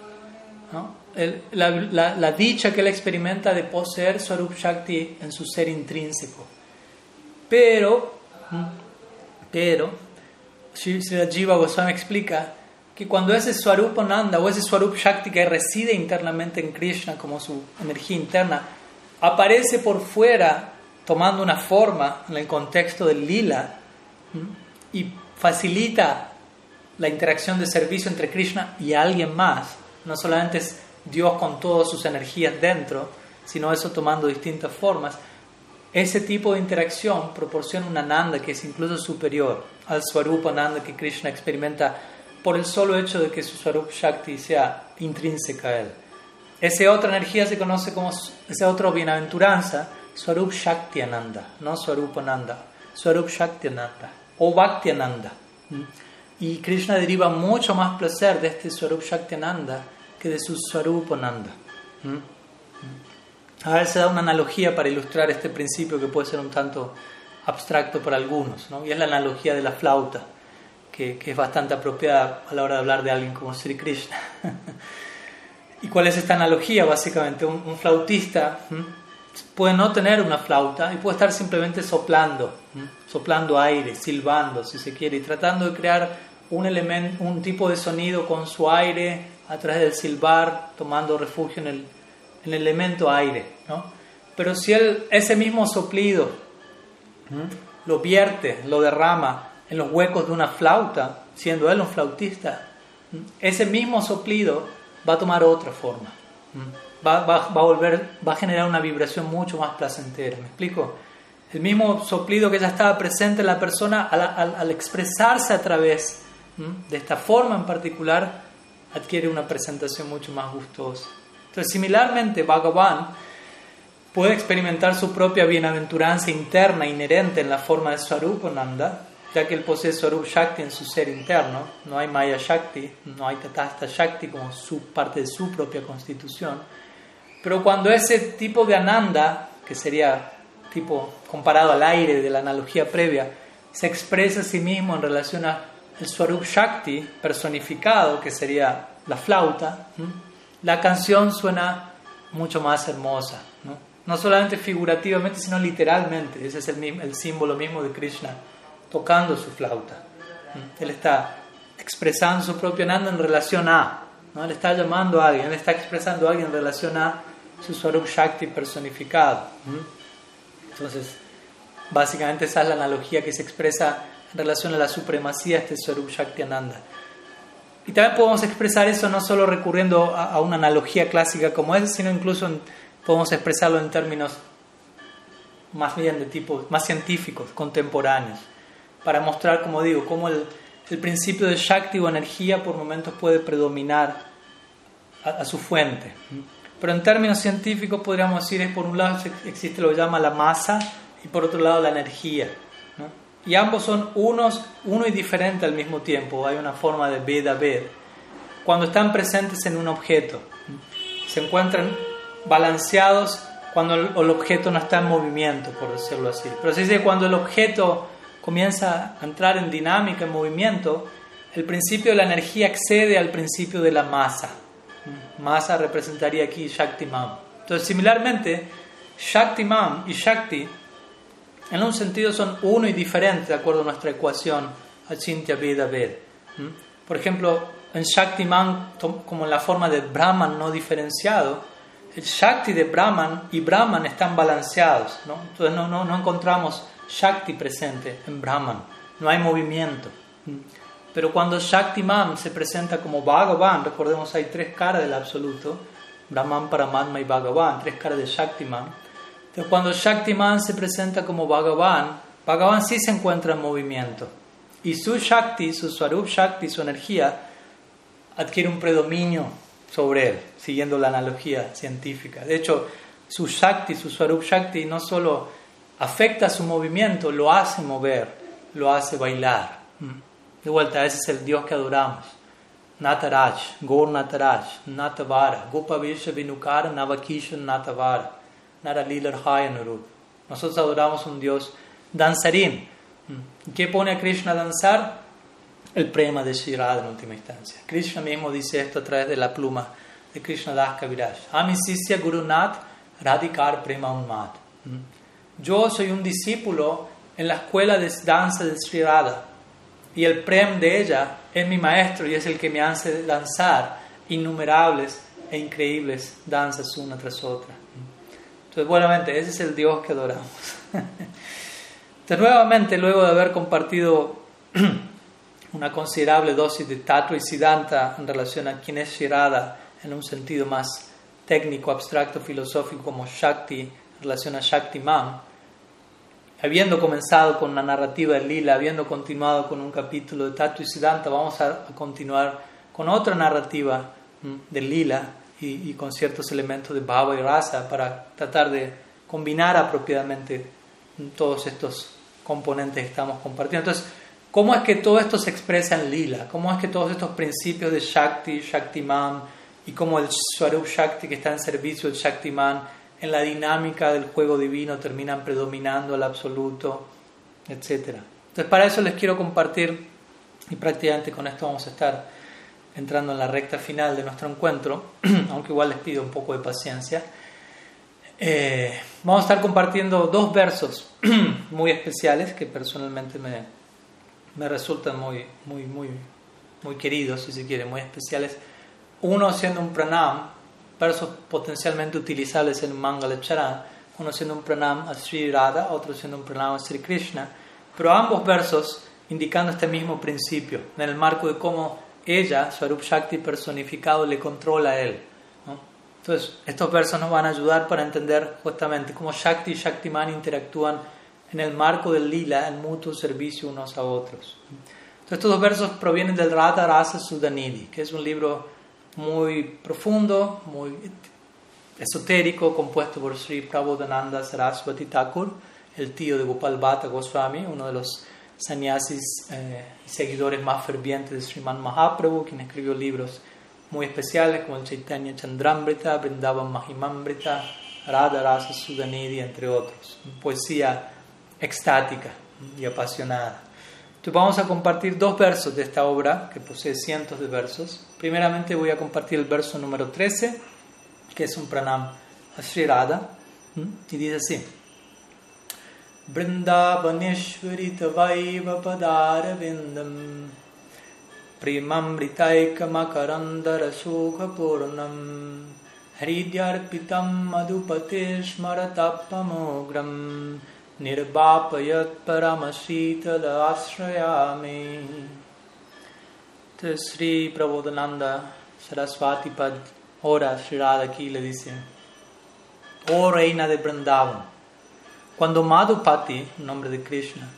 La, dicha que él experimenta de poseer Swarup Shakti en su ser intrínseco. Pero, pero, Sri Jiva Goswami explica que cuando ese Swarupananda o ese Swarup Shakti que reside internamente en Krishna como su energía interna aparece por fuera tomando una forma en el contexto del lila y facilita la interacción de servicio entre Krishna y alguien más, no solamente es Dios con todas sus energías dentro, sino eso tomando distintas formas, ese tipo de interacción proporciona una Nanda que es incluso superior al Swarupa Nanda que Krishna experimenta por el solo hecho de que su Swarup Shakti sea intrínseca a él. Esa otra energía se conoce como, esa otra bienaventuranza, Swarup Shakti Ananda, no Swarup Ananda, Swarup Shakti Ananda o Bhakti Ananda. Y Krishna deriva mucho más placer de este Swarup Shakti Ananda de su Swarup Ananda. ¿Mm? A ver, se da una analogía para ilustrar este principio que puede ser un tanto abstracto para algunos, ¿no? y es la analogía de la flauta que, es bastante apropiada a la hora de hablar de alguien como Sri Krishna. ¿Y cuál es esta analogía? Básicamente, un, flautista puede no tener una flauta y puede estar simplemente soplando, soplando aire, silbando, si se quiere, y tratando de crear un, elemento, un tipo de sonido con su aire a través del silbar, tomando refugio en el, en el elemento aire. ¿no? Pero si él ese mismo soplido lo vierte, lo derrama en los huecos de una flauta, siendo él un flautista, ese mismo soplido va a tomar otra forma. Va, a volver, va a generar una vibración mucho más placentera. ¿Me explico? El mismo soplido que ya estaba presente en la persona, al, expresarse a través de esta forma en particular, adquiere una presentación mucho más gustosa. Entonces, similarmente, Bhagavan puede experimentar su propia bienaventuranza interna inherente en la forma de Swarupananda, ya que él posee Swarup Shakti en su ser interno, no hay Maya Shakti, no hay Tatasta Shakti como su, parte de su propia constitución. Pero cuando ese tipo de Ananda, que sería tipo comparado al aire de la analogía previa, se expresa a sí mismo en relación al Swarup Shakti personificado, que sería la flauta, la canción suena mucho más hermosa. ¿no? no solamente figurativamente, sino literalmente. Ese es el, el símbolo mismo de Krishna tocando su flauta. ¿Mm? Él está expresando su propio Nanda en relación a, ¿no? Él está llamando a alguien, él está expresando a alguien en relación a su Swarup Shakti personificado. Entonces, básicamente esa es la analogía que se expresa en relación a la supremacía de este Swarup Shakti Ananda. Y también podemos expresar eso no solo recurriendo a, una analogía clásica como esa, sino incluso podemos expresarlo en términos más bien de tipo, más científicos, contemporáneos para mostrar, como digo, cómo el, el principio de Shakti o energía por momentos puede predominar a, su fuente. Pero en términos científicos podríamos decir es por un lado existe lo que llama la masa y por otro lado la energía. Y ambos son unos, uno y diferente al mismo tiempo. Hay una forma de veda ver. Cuando están presentes en un objeto, se encuentran balanceados cuando el, objeto no está en movimiento, por decirlo así. Pero se dice cuando el objeto comienza a entrar en dinámica, en movimiento, el principio de la energía accede al principio de la masa. Masa representaría aquí Shaktiman. Entonces, similarmente, Shaktiman y Shakti, en un sentido, son uno y diferente de acuerdo a nuestra ecuación Achintya Veda Ved. Por ejemplo, en Shaktiman, como en la forma de Brahman no diferenciado, el Shakti de Brahman y Brahman están balanceados. ¿no? Entonces, no encontramos Shakti presente en Brahman, no hay movimiento. Pero cuando Shaktiman se presenta como Bhagavan, recordemos hay tres caras del absoluto, Brahman, Paramatma y Bhagavan, tres caras de Shaktiman. Entonces cuando Shaktiman se presenta como Bhagavan, Bhagavan sí se encuentra en movimiento. Y su Shakti, su Swarup Shakti, su energía, adquiere un predominio sobre él, siguiendo la analogía científica. De hecho, su Shakti, su Swarup Shakti, no solo afecta su movimiento, lo hace mover, lo hace bailar. De vuelta, ese es el Dios que adoramos. Nataraj, Gaur Nataraj, Natavara, Gopavisha Vinukara, Navakisha Natavara. Nosotros adoramos un Dios danzarín. ¿Qué pone a Krishna a danzar? El prema de Shirada en última instancia. Krishna mismo dice esto a través de la pluma de Krishna Das Kaviraj. Amisisya Guru Nath Radikar Prema Unmat. Yo soy un discípulo en la escuela de danza de Sri y el prem de ella es mi maestro y es el que me hace danzar innumerables e increíbles danzas una tras otra. Entonces, buenamente, ese es el Dios que adoramos. Entonces, nuevamente, luego de haber compartido una considerable dosis de Tattva y Siddhanta en relación a quién es Shirada en un sentido más técnico, abstracto, filosófico como Shakti en relación a Shakti Man, habiendo comenzado con una narrativa de Lila, habiendo continuado con un capítulo de Tatu y Siddhanta, vamos a, continuar con otra narrativa de Lila y, con ciertos elementos de Bhava y Rasa para tratar de combinar apropiadamente todos estos componentes que estamos compartiendo. Entonces, ¿cómo es que todo esto se expresa en Lila? ¿Cómo es que todos estos principios de Shakti, Shaktiman y cómo el Swarup Shakti que está en servicio del Shaktiman en la dinámica del juego divino terminan predominando el absoluto, etc. Entonces para eso les quiero compartir, y prácticamente con esto vamos a estar entrando en la recta final de nuestro encuentro, aunque igual les pido un poco de paciencia. Eh, vamos a estar compartiendo dos versos muy especiales que personalmente me, me resultan muy, muy, muy, muy queridos, si se quiere, muy especiales. Uno siendo un pranam, versos potencialmente utilizables en Mangala Charan, uno siendo un pranam a Sri Radha, otro siendo un pranam a Sri Krishna, pero ambos versos indicando este mismo principio, en el marco de cómo ella, Swarup Shakti personificado, le controla a él. Entonces, estos versos nos van a ayudar para entender justamente cómo Shakti y Shaktiman interactúan en el marco del lila, en mutuo servicio unos a otros. Entonces, estos dos versos provienen del Radha Rasa Sudanidhi, que es un libro muy profundo, muy esotérico, compuesto por Sri Prabodhananda Saraswati Thakur, el tío de Gopal Bhatta Goswami, uno de los sannyasis eh, y seguidores más fervientes de Sriman Mahaprabhu, quien escribió libros muy especiales como el Chaitanya Chandramrita, Vrindavan Mahimamrita, Radha Rasa Sudanidhi, entre otros. Poesía extática y apasionada. Entonces vamos a compartir dos versos de esta obra, que posee cientos de versos. Primeramente voy a compartir el verso número 13, que es un pranam a Radha, y dice así. बृन्दावनेश्वरित वैव पदारविन्दम् प्रिममृतैकमकरन्दर सुखपूर्णम् हरिद्यार्पितं मधुपते स्मर तोग्रम् निर्वापयत् परमशीतश्रया मे श्रीप्रबोदनन्द सरस्वातिपद् होरा श्रीराधकीलि सिंहोरैन Vrindavan cuando Madhupati, nombre de Krishna,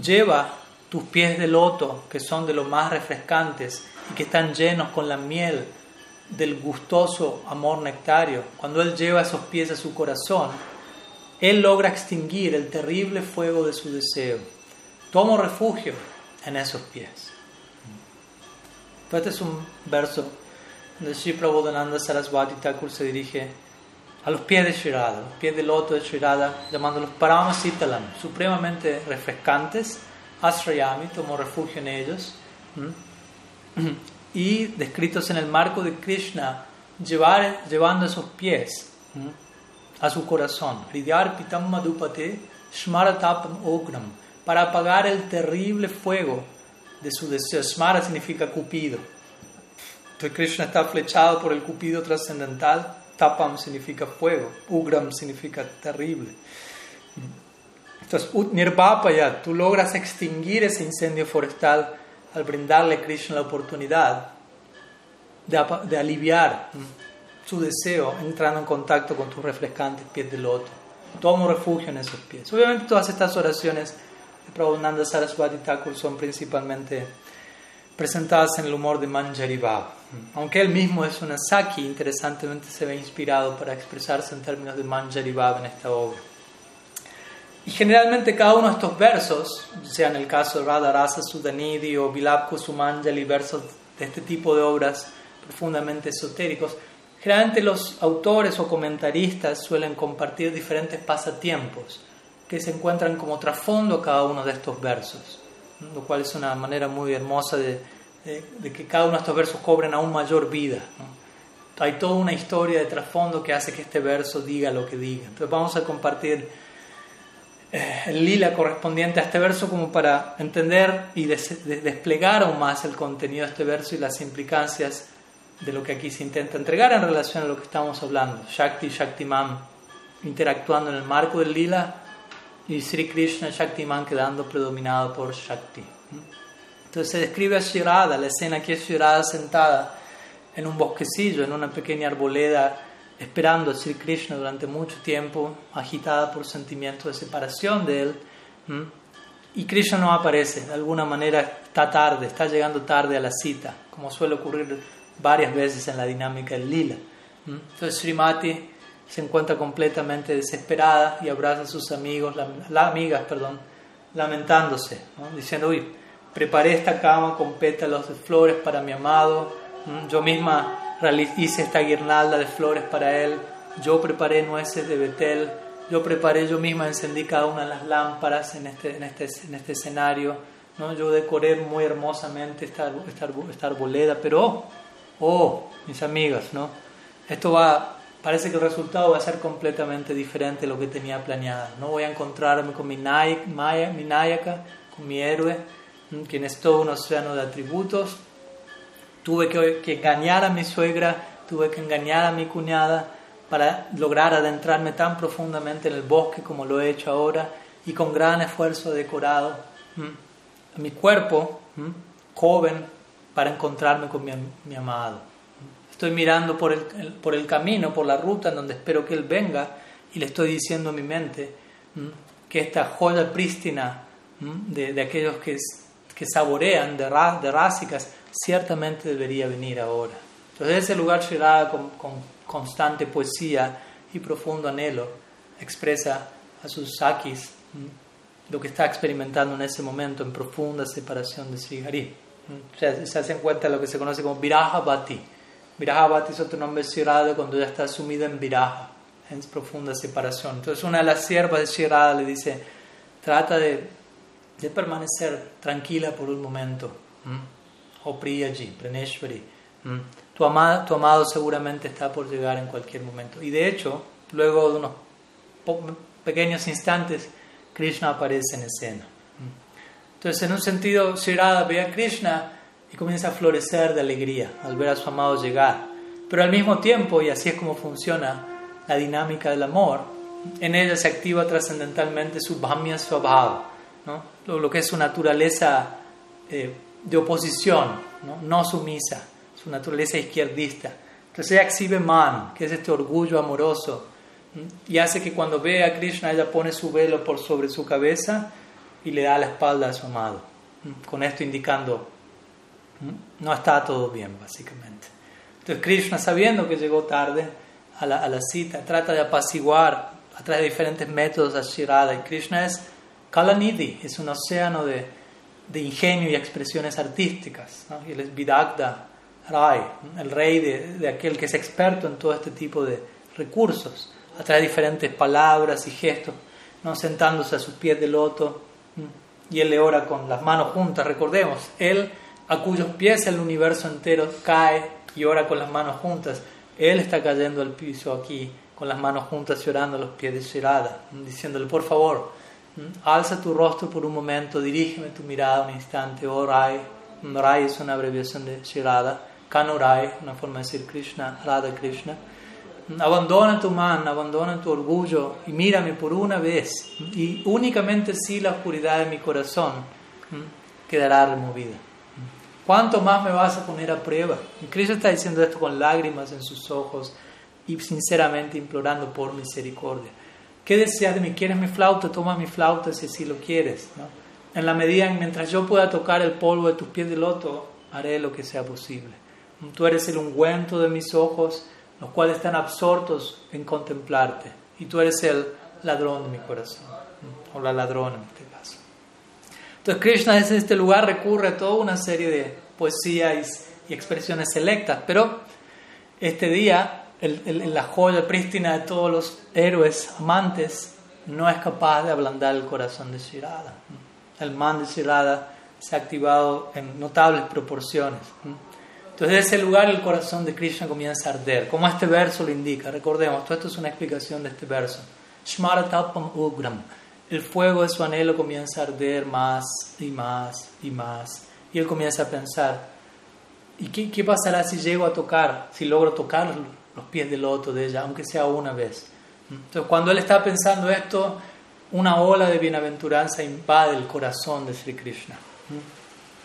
lleva tus pies de loto, que son de los más refrescantes y que están llenos con la miel del gustoso amor nectario, cuando él lleva esos pies a su corazón, él logra extinguir el terrible fuego de su deseo. Tomo refugio en esos pies. Este es un verso donde Sri Prabodhananda Saraswati Thakur se dirige a los pies de Shirada, los pies del loto de Shirada, llamándolos Paramasitalam, supremamente refrescantes. Asrayami, tomo refugio en ellos. y descritos en el marco de Krishna, llevar, llevando esos pies a su corazón. Pitam Madhupate Shmaratapam Ogram, para apagar el terrible fuego de su deseo. Smara significa cupido. Entonces Krishna está flechado por el cupido trascendental. Tapam significa fuego. Ugram significa terrible. Entonces, Nirvapaya, tú logras extinguir ese incendio forestal al brindarle a Krishna la oportunidad de, aliviar su deseo entrando en contacto con tus refrescantes pies de loto. Tomo refugio en esos pies. Obviamente todas estas oraciones de Prabhupada Saraswati Thakur son principalmente presentadas en el humor de Manjari Baba. Aunque él mismo es una Saki, interesantemente se ve inspirado para expresarse en términos de Manjari Baba en esta obra. Y generalmente cada uno de estos versos, sea en el caso de Radha Rasa Sudanidhi o Vilap Kusumanjali, versos de este tipo de obras profundamente esotéricos, generalmente los autores o comentaristas suelen compartir diferentes pasatiempos que se encuentran como trasfondo cada uno de estos versos, lo cual es una manera muy hermosa de, que cada uno de estos versos cobren aún mayor vida. Hay toda una historia de trasfondo que hace que este verso diga lo que diga. Entonces vamos a compartir eh, el lila correspondiente a este verso como para entender y desplegar aún más el contenido de este verso y las implicancias de lo que aquí se intenta entregar en relación a lo que estamos hablando. Shakti, Shaktiman interactuando en el marco del lila y Sri Krishna Shaktiman quedando predominado por Shakti. Entonces se describe a Shirada, la escena que es Shirada sentada en un bosquecillo, en una pequeña arboleda esperando a Sri Krishna durante mucho tiempo, agitada por sentimientos de separación de él. Y Krishna no aparece, de alguna manera está tarde, está llegando tarde a la cita, como suele ocurrir varias veces en la dinámica del lila. Entonces Srimati se encuentra completamente desesperada y abraza a sus amigos, las amigas, perdón, lamentándose, diciendo, uy, preparé esta cama con pétalos de flores para mi amado, yo misma hice esta guirnalda de flores para él, yo preparé nueces de Betel, yo preparé, yo misma encendí cada una de las lámparas en este, en este, en este escenario, ¿no? yo decoré muy hermosamente esta, esta, esta arboleda, pero, oh, oh, mis amigas, ¿no? esto va, parece que el resultado va a ser completamente diferente de lo que tenía planeado. No voy a encontrarme con mi, mi Nayaka, con mi héroe, quien es todo un océano de atributos, Tuve que, engañar a mi suegra, tuve que engañar a mi cuñada para lograr adentrarme tan profundamente en el bosque como lo he hecho ahora y con gran esfuerzo decorado a mi cuerpo joven para encontrarme con mi, amado. Estoy mirando por el, por el camino, por la ruta en donde espero que él venga y le estoy diciendo a mi mente que esta joya prístina de, de aquellos que, que saborean de, de rásicas ciertamente debería venir ahora. Entonces ese lugar Shirada con, con constante poesía y profundo anhelo expresa a sus sakis lo que está experimentando en ese momento en profunda separación de Sri Hari. O se hace en cuenta lo que se conoce como Viraha Bhati. Viraha Bhati es otro nombre de cuando ya está sumida en Viraha, en profunda separación. Entonces una de las siervas de Shirada le dice, trata de, de permanecer tranquila por un momento o Priyaji, Praneshwari. Tu, amado, tu amado seguramente está por llegar en cualquier momento. Y de hecho, luego de unos pequeños instantes, Krishna aparece en escena. Entonces, en un sentido, Sri ve a Krishna y comienza a florecer de alegría al ver a su amado llegar. Pero al mismo tiempo, y así es como funciona la dinámica del amor, en ella se activa trascendentalmente su Bhamya Swabhava, ¿no? Lo, lo que es su naturaleza eh, de oposición, ¿no? no sumisa, su naturaleza izquierdista. Entonces ella exhibe man, que es este orgullo amoroso, y hace que cuando ve a Krishna ella pone su velo por sobre su cabeza y le da la espalda a su amado, con esto indicando, no está todo bien, básicamente. Entonces Krishna, sabiendo que llegó tarde a la, a la cita, trata de apaciguar a través de diferentes métodos a Shirada, y Krishna es Kalanidhi, es un océano de de ingenio y expresiones artísticas. Y él es Vidagda Rai, el rey de, de, aquel que es experto en todo este tipo de recursos, a través de diferentes palabras y gestos, ¿no? sentándose a sus pies de loto. Y él le ora con las manos juntas. Recordemos, él a cuyos pies el universo entero cae y ora con las manos juntas. Él está cayendo al piso aquí, con las manos juntas y orando a los pies de Shirada, diciéndole, por favor, alza tu rostro por un momento, dirígeme tu mirada un instante, oh Rai. Rai es una abreviación de Shirada, Kanurai, una forma de decir Krishna, Radha Krishna. Abandona tu man, abandona tu orgullo y mírame por una vez. Y únicamente si la oscuridad de mi corazón quedará removida. ¿Cuánto más me vas a poner a prueba? Cristo está diciendo esto con lágrimas en sus ojos y sinceramente implorando por misericordia. ¿Qué deseas de mí? ¿Quieres mi flauta? Toma mi flauta si así lo quieres. En la medida en mientras yo pueda tocar el polvo de tus pies de loto, haré lo que sea posible. Tú eres el ungüento de mis ojos, los cuales están absortos en contemplarte. Y tú eres el ladrón de mi corazón, o la ladrona en este caso. Entonces Krishna desde este lugar recurre a toda una serie de poesías y expresiones selectas, pero este día la joya prístina de todos los héroes amantes no es capaz de ablandar el corazón de Shirada. El man de Shirada se ha activado en notables proporciones. Entonces, de ese lugar el corazón de Krishna comienza a arder, como este verso lo indica. Recordemos, todo esto es una explicación de este verso. Shmaratapam Ugram. El fuego de su anhelo comienza a arder más y más y más. Y él comienza a pensar, ¿y qué, qué pasará si llego a tocar, si logro tocar los pies del loto de ella, aunque sea una vez? Entonces, cuando él está pensando esto, una ola de bienaventuranza invade el corazón de Sri Krishna.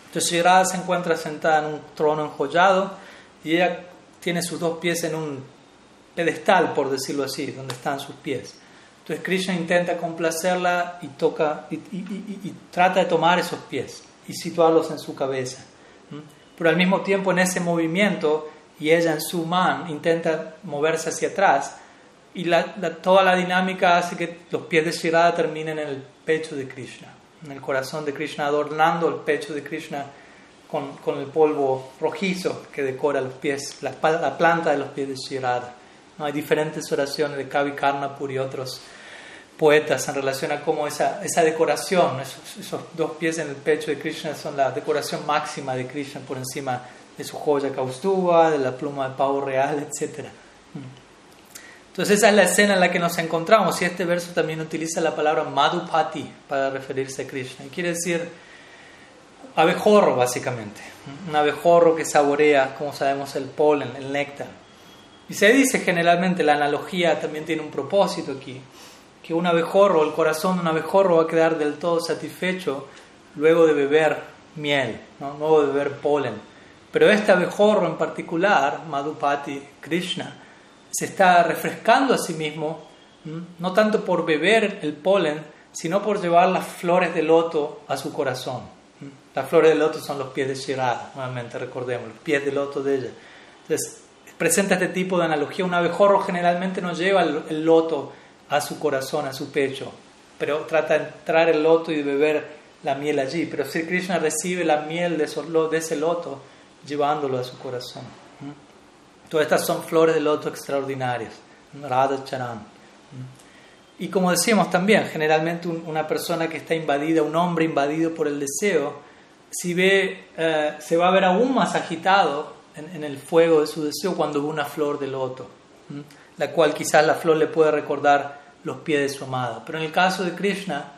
Entonces Radha se encuentra sentada en un trono enjollado y ella tiene sus dos pies en un pedestal, por decirlo así, donde están sus pies. Entonces Krishna intenta complacerla y toca y, trata de tomar esos pies y situarlos en su cabeza. Pero al mismo tiempo en ese movimiento y ella en su man intenta moverse hacia atrás y toda la dinámica hace que los pies de Shirada terminen en el pecho de Krishna en el corazón de Krishna, adornando el pecho de Krishna con, con el polvo rojizo que decora los pies, la, la planta de los pies de Shirada. ¿No? Hay diferentes oraciones de Kavi Karnapur y otros poetas en relación a cómo esa, esa decoración, esos, esos, dos pies en el pecho de Krishna son la decoración máxima de Krishna por encima de su joya Kaustuva, de la pluma de pavo real, etc. Entonces esa es la escena en la que nos encontramos y este verso también utiliza la palabra Madhupati para referirse a Krishna. Y quiere decir abejorro básicamente, un abejorro que saborea, como sabemos, el polen, el néctar. Y se dice generalmente, la analogía también tiene un propósito aquí, que un abejorro, el corazón de un abejorro va a quedar del todo satisfecho luego de beber miel, ¿no? luego de beber polen. Pero este abejorro en particular, Madhupati, Krishna, se está refrescando a sí mismo, no tanto por beber el polen, sino por llevar las flores de loto a su corazón. Las flores de loto son los pies de Shirada, nuevamente recordemos, los pies de loto de ella. Entonces, presenta este tipo de analogía. Un abejorro generalmente no lleva el, loto a su corazón, a su pecho, pero trata de entrar el loto y beber la miel allí. Pero Sri Krishna recibe la miel de ese loto llevándolo a su corazón. Todas estas son flores de loto extraordinarias, Radha Charan. Y como decíamos también, generalmente una persona que está invadida, un hombre invadido por el deseo, si ve, eh, se va a ver aún más agitado en, el fuego de su deseo cuando ve una flor de loto, la cual quizás la flor le puede recordar los pies de su amada. Pero en el caso de Krishna,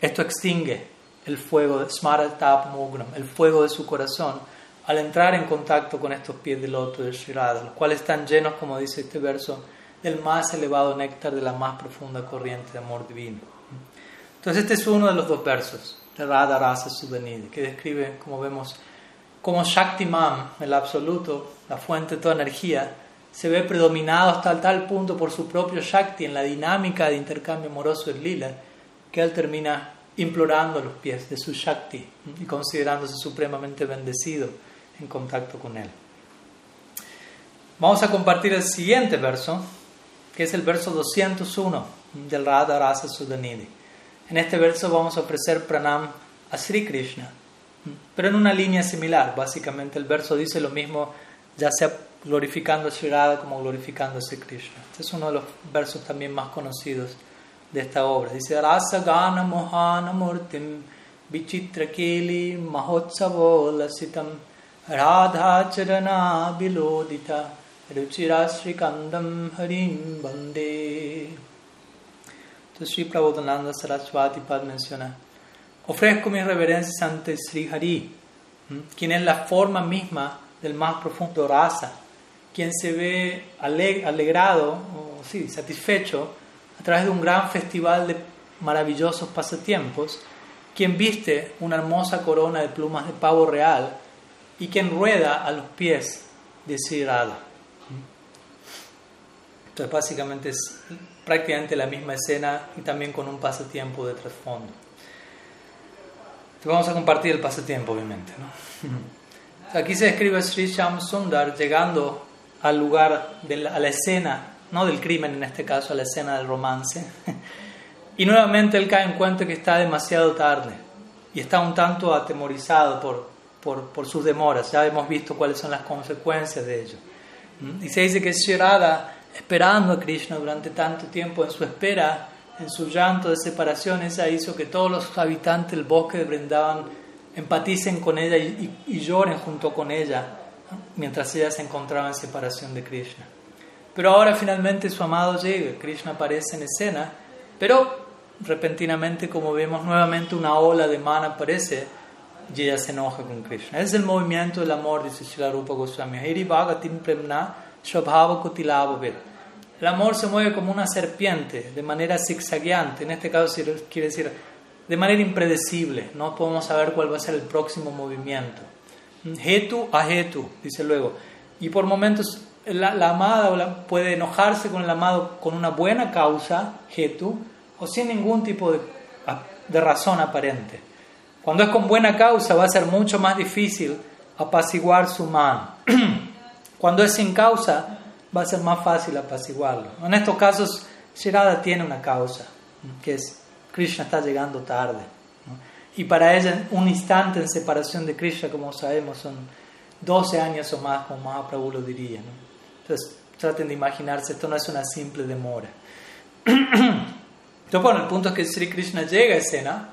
esto extingue el fuego el fuego de su corazón, al entrar en contacto con estos pies de loto de Shirada, los cuales están llenos, como dice este verso, del más elevado néctar de la más profunda corriente de amor divino. Entonces este es uno de los dos versos de Radha Rasa Sudanidi, que describe, como vemos, cómo Shaktiman, el absoluto, la fuente de toda energía, se ve predominado hasta tal punto por su propio Shakti en la dinámica de intercambio amoroso del lila, que él termina implorando los pies de su Shakti y considerándose supremamente bendecido en contacto con Él. Vamos a compartir el siguiente verso, que es el verso 201 del Radha Rasa Sudanidi. En este verso vamos a ofrecer pranam a Sri Krishna, pero en una línea similar. Básicamente el verso dice lo mismo, ya sea glorificando a Sri Radha como glorificando a Sri Krishna. Este es uno de los versos también más conocidos de esta obra. Dice Rasagana Mohana Murtim Vichitrakeli Mahotsavo Lasitam Radha Charana Vilodita Ruchirasrikandam Harim Bande. Entonces Sri Prabodhananda Saraswati Pad menciona, ofrezco mis reverencias ante Sri Hari, quien es la forma misma del más profundo rasa, quien se ve aleg- alegrado o sí, satisfecho a través de un gran festival de maravillosos pasatiempos, quien viste una hermosa corona de plumas de pavo real y quien rueda a los pies de Sri Radha. Entonces básicamente es prácticamente la misma escena y también con un pasatiempo de trasfondo. Vamos a compartir el pasatiempo, obviamente. ¿no? Aquí se describe Sri Sham Sundar llegando al lugar, de a la escena, no del crimen en este caso, a la escena del romance. Y nuevamente él cae en cuenta que está demasiado tarde y está un tanto atemorizado por, por, sus demoras. Ya hemos visto cuáles son las consecuencias de ello. ¿Mm? Y se dice que Shirada, esperando a Krishna durante tanto tiempo, en su espera, en su llanto de separación, esa hizo que todos los habitantes del bosque de Brindavan empaticen con ella y, y lloren junto con ella mientras ella se encontraba en separación de Krishna. Pero ahora finalmente su amado llega, Krishna aparece en escena, pero repentinamente, como vemos nuevamente, una ola de mana aparece y ella se enoja con Krishna. Es el movimiento del amor, dice Srila Rupa Goswami. El amor se mueve como una serpiente, de manera zigzagueante. En este caso quiere decir de manera impredecible. No podemos saber cuál va a ser el próximo movimiento. Hetu a hetu, dice luego. Y por momentos la, amada puede enojarse con el amado con una buena causa, hetu, o sin ningún tipo de, razón aparente. Cuando es con buena causa va a ser mucho más difícil apaciguar su man. Cuando es sin causa va a ser más fácil apaciguarlo. En estos casos, Shirada tiene una causa, que es Krishna está llegando tarde. Y para ella un instante en separación de Krishna, como sabemos, son 12 años o más, como Mahaprabhu lo diría. Entonces traten de imaginarse, esto no es una simple demora. Entonces, bueno, el punto es que Sri Krishna llega a escena.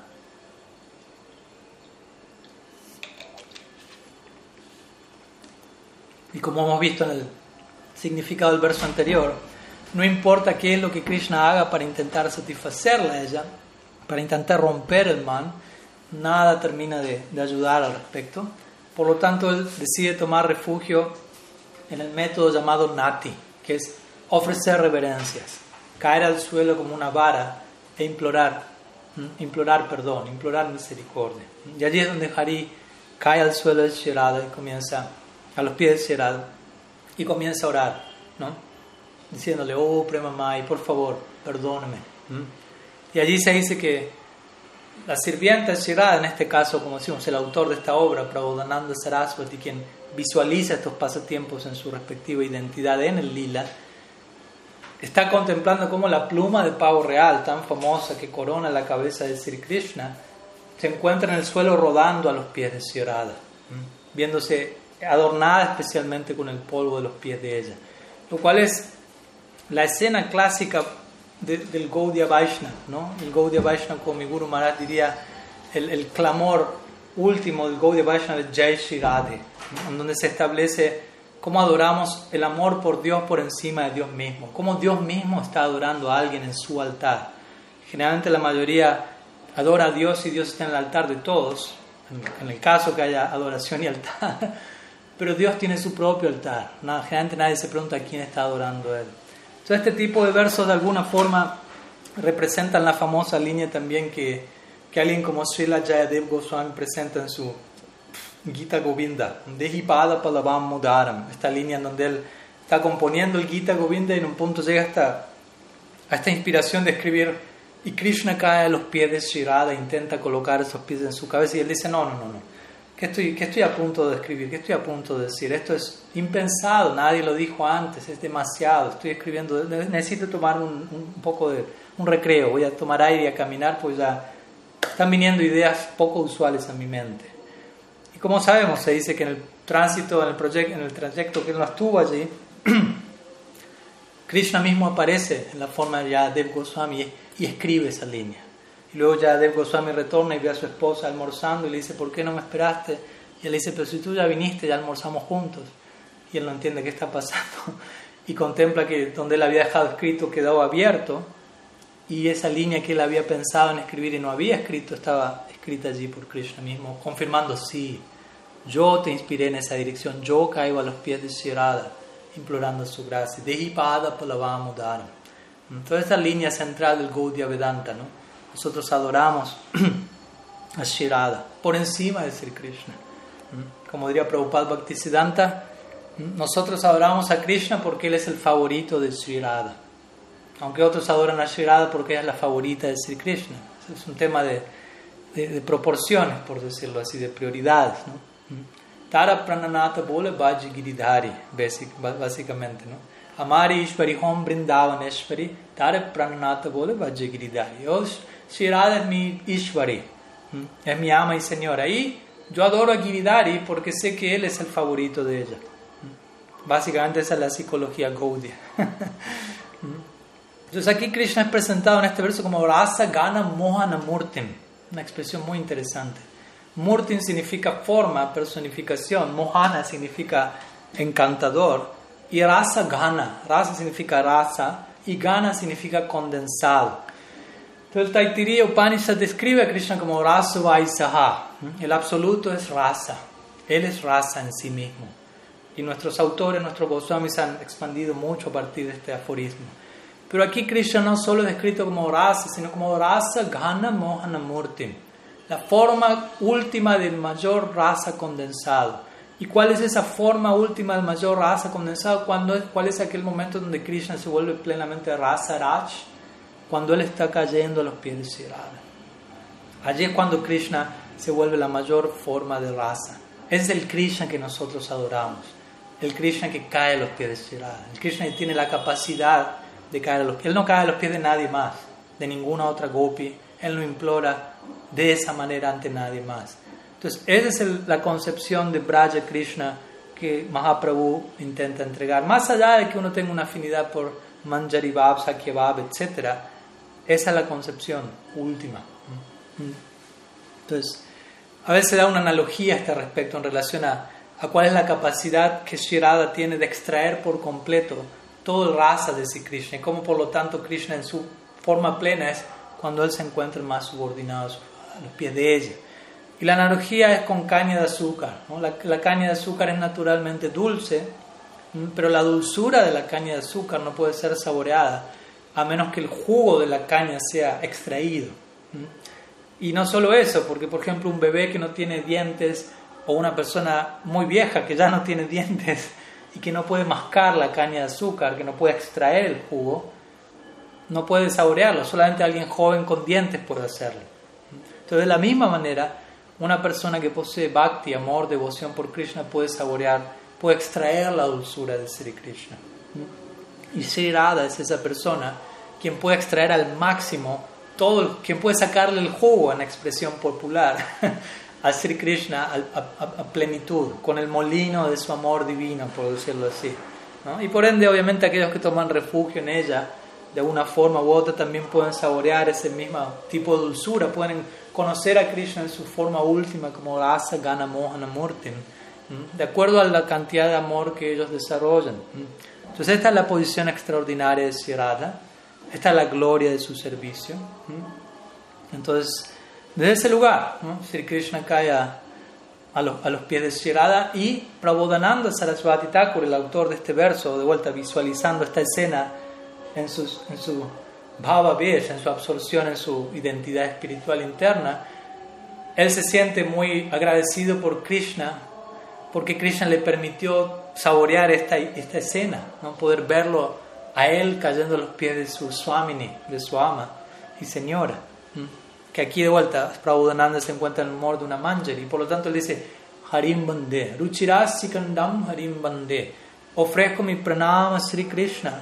Y como hemos visto en el significado del verso anterior, no importa qué es lo que Krishna haga para intentar satisfacerla a ella, para intentar romper el man, nada termina de, de ayudar al respecto. Por lo tanto, él decide tomar refugio en el método llamado nati, que es ofrecer reverencias, caer al suelo como una vara e implorar, implorar perdón, implorar misericordia. Y allí es donde Hari cae al suelo del Shirada y comienza, a los pies del Shirada, y comienza a orar, ¿no? Diciéndole, oh Premamai, por favor, perdóname. Y allí se dice que la sirvienta Shirada, en este caso, como decimos, el autor de esta obra, Prabodhananda Saraswati, quien visualiza estos pasatiempos en su respectiva identidad en el lila, está contemplando cómo la pluma de pavo real, tan famosa que corona la cabeza de Sri Krishna, se encuentra en el suelo rodando a los pies de Sri viéndose adornada especialmente con el polvo de los pies de ella. Lo cual es la escena clásica del Gaudiya Vaishnava, ¿no? El Gaudiya Vaishnava, como mi Guru Maharaj diría, el, clamor último del Gaudiya Vaishnava es Jai en donde se establece cómo adoramos el amor por Dios por encima de Dios mismo, cómo Dios mismo está adorando a alguien en su altar. Generalmente la mayoría adora a Dios y Dios está en el altar de todos, en el caso que haya adoración y altar, pero Dios tiene su propio altar. generalmente nadie se pregunta a quién está adorando Él. Entonces este tipo de versos de alguna forma representan la famosa línea también que, que alguien como Srila Jayadev Goswami presenta en su Gita Govinda, Dehipada Palavam Mudaram, esta línea en donde él está componiendo el Gita Govinda y en un punto llega hasta, a esta inspiración de escribir y Krishna cae a los pies de Shirada e intenta colocar esos pies en su cabeza y él dice, no, no, no, no, ¿qué estoy, qué estoy a punto de escribir? ¿Qué estoy a punto de decir? Esto es impensado, nadie lo dijo antes, es demasiado, estoy escribiendo, necesito tomar un, poco de un recreo, voy a tomar aire y a caminar, pues ya están viniendo ideas poco usuales a mi mente. Y como sabemos, se dice que en el tránsito, en el, proyecto, en el trayecto que no estuvo allí, Krishna mismo aparece en la forma de Yadev Goswami y escribe esa línea. Y luego ya Dev Goswami retorna y ve a su esposa almorzando y le dice, ¿por qué no me esperaste? Y él le dice, pero si tú ya viniste, ya almorzamos juntos. Y él no entiende qué está pasando. Y contempla que donde él había dejado escrito quedó abierto y esa línea que él había pensado en escribir y no había escrito estaba escrita allí por Krishna mismo, confirmando, sí, yo te inspiré en esa dirección, yo caigo a los pies de Shirada, implorando su gracia. Dehipada Palavamudara. Entonces, esta línea central del Gaudiya Vedanta, ¿no? Nosotros adoramos a Shirada por encima de Sri Krishna. Como diría Prabhupada Bhaktisiddhanta, nosotros adoramos a Krishna porque Él es el favorito de Sri Radha. Aunque otros adoran a Sri Radha porque ella es la favorita de Sri Krishna. Es un tema de, de, proporciones, por decirlo así, de prioridades. ¿no? Tara Prananata bole Bhaji Giridhari, básicamente. ¿no? Amari Ishwari Hom Brindavaneshwari, Tara Prananata bole Bhaji Giridhari. Oh, Radha es mi Ishwari, es mi ama y señora. Y yo adoro a Giridhari porque sé que él es el favorito de ella. Básicamente esa es la psicología Gaudiya. Entonces aquí Krishna es presentado en este verso como Rasa Gana Mohana Murtim, una expresión muy interesante. Murtim significa forma, personificación, Mohana significa encantador y Rasa Gana, Rasa significa raza y Gana significa condensado. Entonces el Taitiriya Upanishad describe a Krishna como Rasa Vaisaha, el absoluto es raza, él es raza en sí mismo. Y nuestros autores, nuestros Goswamis han expandido mucho a partir de este aforismo. Pero aquí Krishna no solo es descrito como rasa, sino como rasa Ghana Mohana Murti, la forma última del mayor raza condensado. ¿Y cuál es esa forma última del mayor raza condensado? ¿Cuándo ¿Cuál es aquel momento donde Krishna se vuelve plenamente rasa Raj? Cuando él está cayendo a los pies de Sirada. Allí es cuando Krishna se vuelve la mayor forma de raza. Es el Krishna que nosotros adoramos el Krishna que cae a los pies de Sri el Krishna que tiene la capacidad de caer a los pies. Él no cae a los pies de nadie más, de ninguna otra gopi. Él no implora de esa manera ante nadie más. Entonces, esa es la concepción de Braja Krishna que Mahaprabhu intenta entregar. Más allá de que uno tenga una afinidad por Manjari Bhav, etc., esa es la concepción última. Entonces, a veces da una analogía a este respecto en relación a cuál es la capacidad que Shirada tiene de extraer por completo todo el rasa de Sri Krishna y cómo por lo tanto Krishna en su forma plena es cuando él se encuentra más subordinado a los pies de ella. Y la analogía es con caña de azúcar. La, la, caña de azúcar es naturalmente dulce, pero la dulzura de la caña de azúcar no puede ser saboreada a menos que el jugo de la caña sea extraído. Y no solo eso, porque por ejemplo un bebé que no tiene dientes o una persona muy vieja que ya no tiene dientes y que no puede mascar la caña de azúcar, que no puede extraer el jugo, no puede saborearlo, solamente alguien joven con dientes puede hacerlo. Entonces, de la misma manera, una persona que posee bhakti, amor, devoción por Krishna, puede saborear, puede extraer la dulzura de Sri Krishna. Y Sri Radha es esa persona quien puede extraer al máximo todo, quien puede sacarle el jugo en expresión popular a Sri Krishna a, plenitud, con el molino de su amor divino, por decirlo así. Y por ende, obviamente, aquellos que toman refugio en ella, de una forma u otra, también pueden saborear ese mismo tipo de dulzura, pueden conocer a Krishna en su forma última, como Rasa Gana Mohana Murti, de acuerdo a la cantidad de amor que ellos desarrollan. Entonces, esta es la posición extraordinaria de Sirada, esta es la gloria de su servicio. Entonces, desde ese lugar, Sri Krishna cae a, los, pies de Shirada y Prabodhananda Saraswati Thakur, el autor de este verso, de vuelta visualizando esta escena en, sus, en su bhava en su absorción, en su identidad espiritual interna, él se siente muy agradecido por Krishna porque Krishna le permitió saborear esta, esta escena, ¿no? poder verlo a él cayendo a los pies de su Swamini, de su ama y señora que aquí de vuelta Prabhupada se encuentra en el humor de una manjari y por lo tanto él dice Harim Bande, Ruchirasikandam Harim Bande, ofrezco mi pranama Sri Krishna,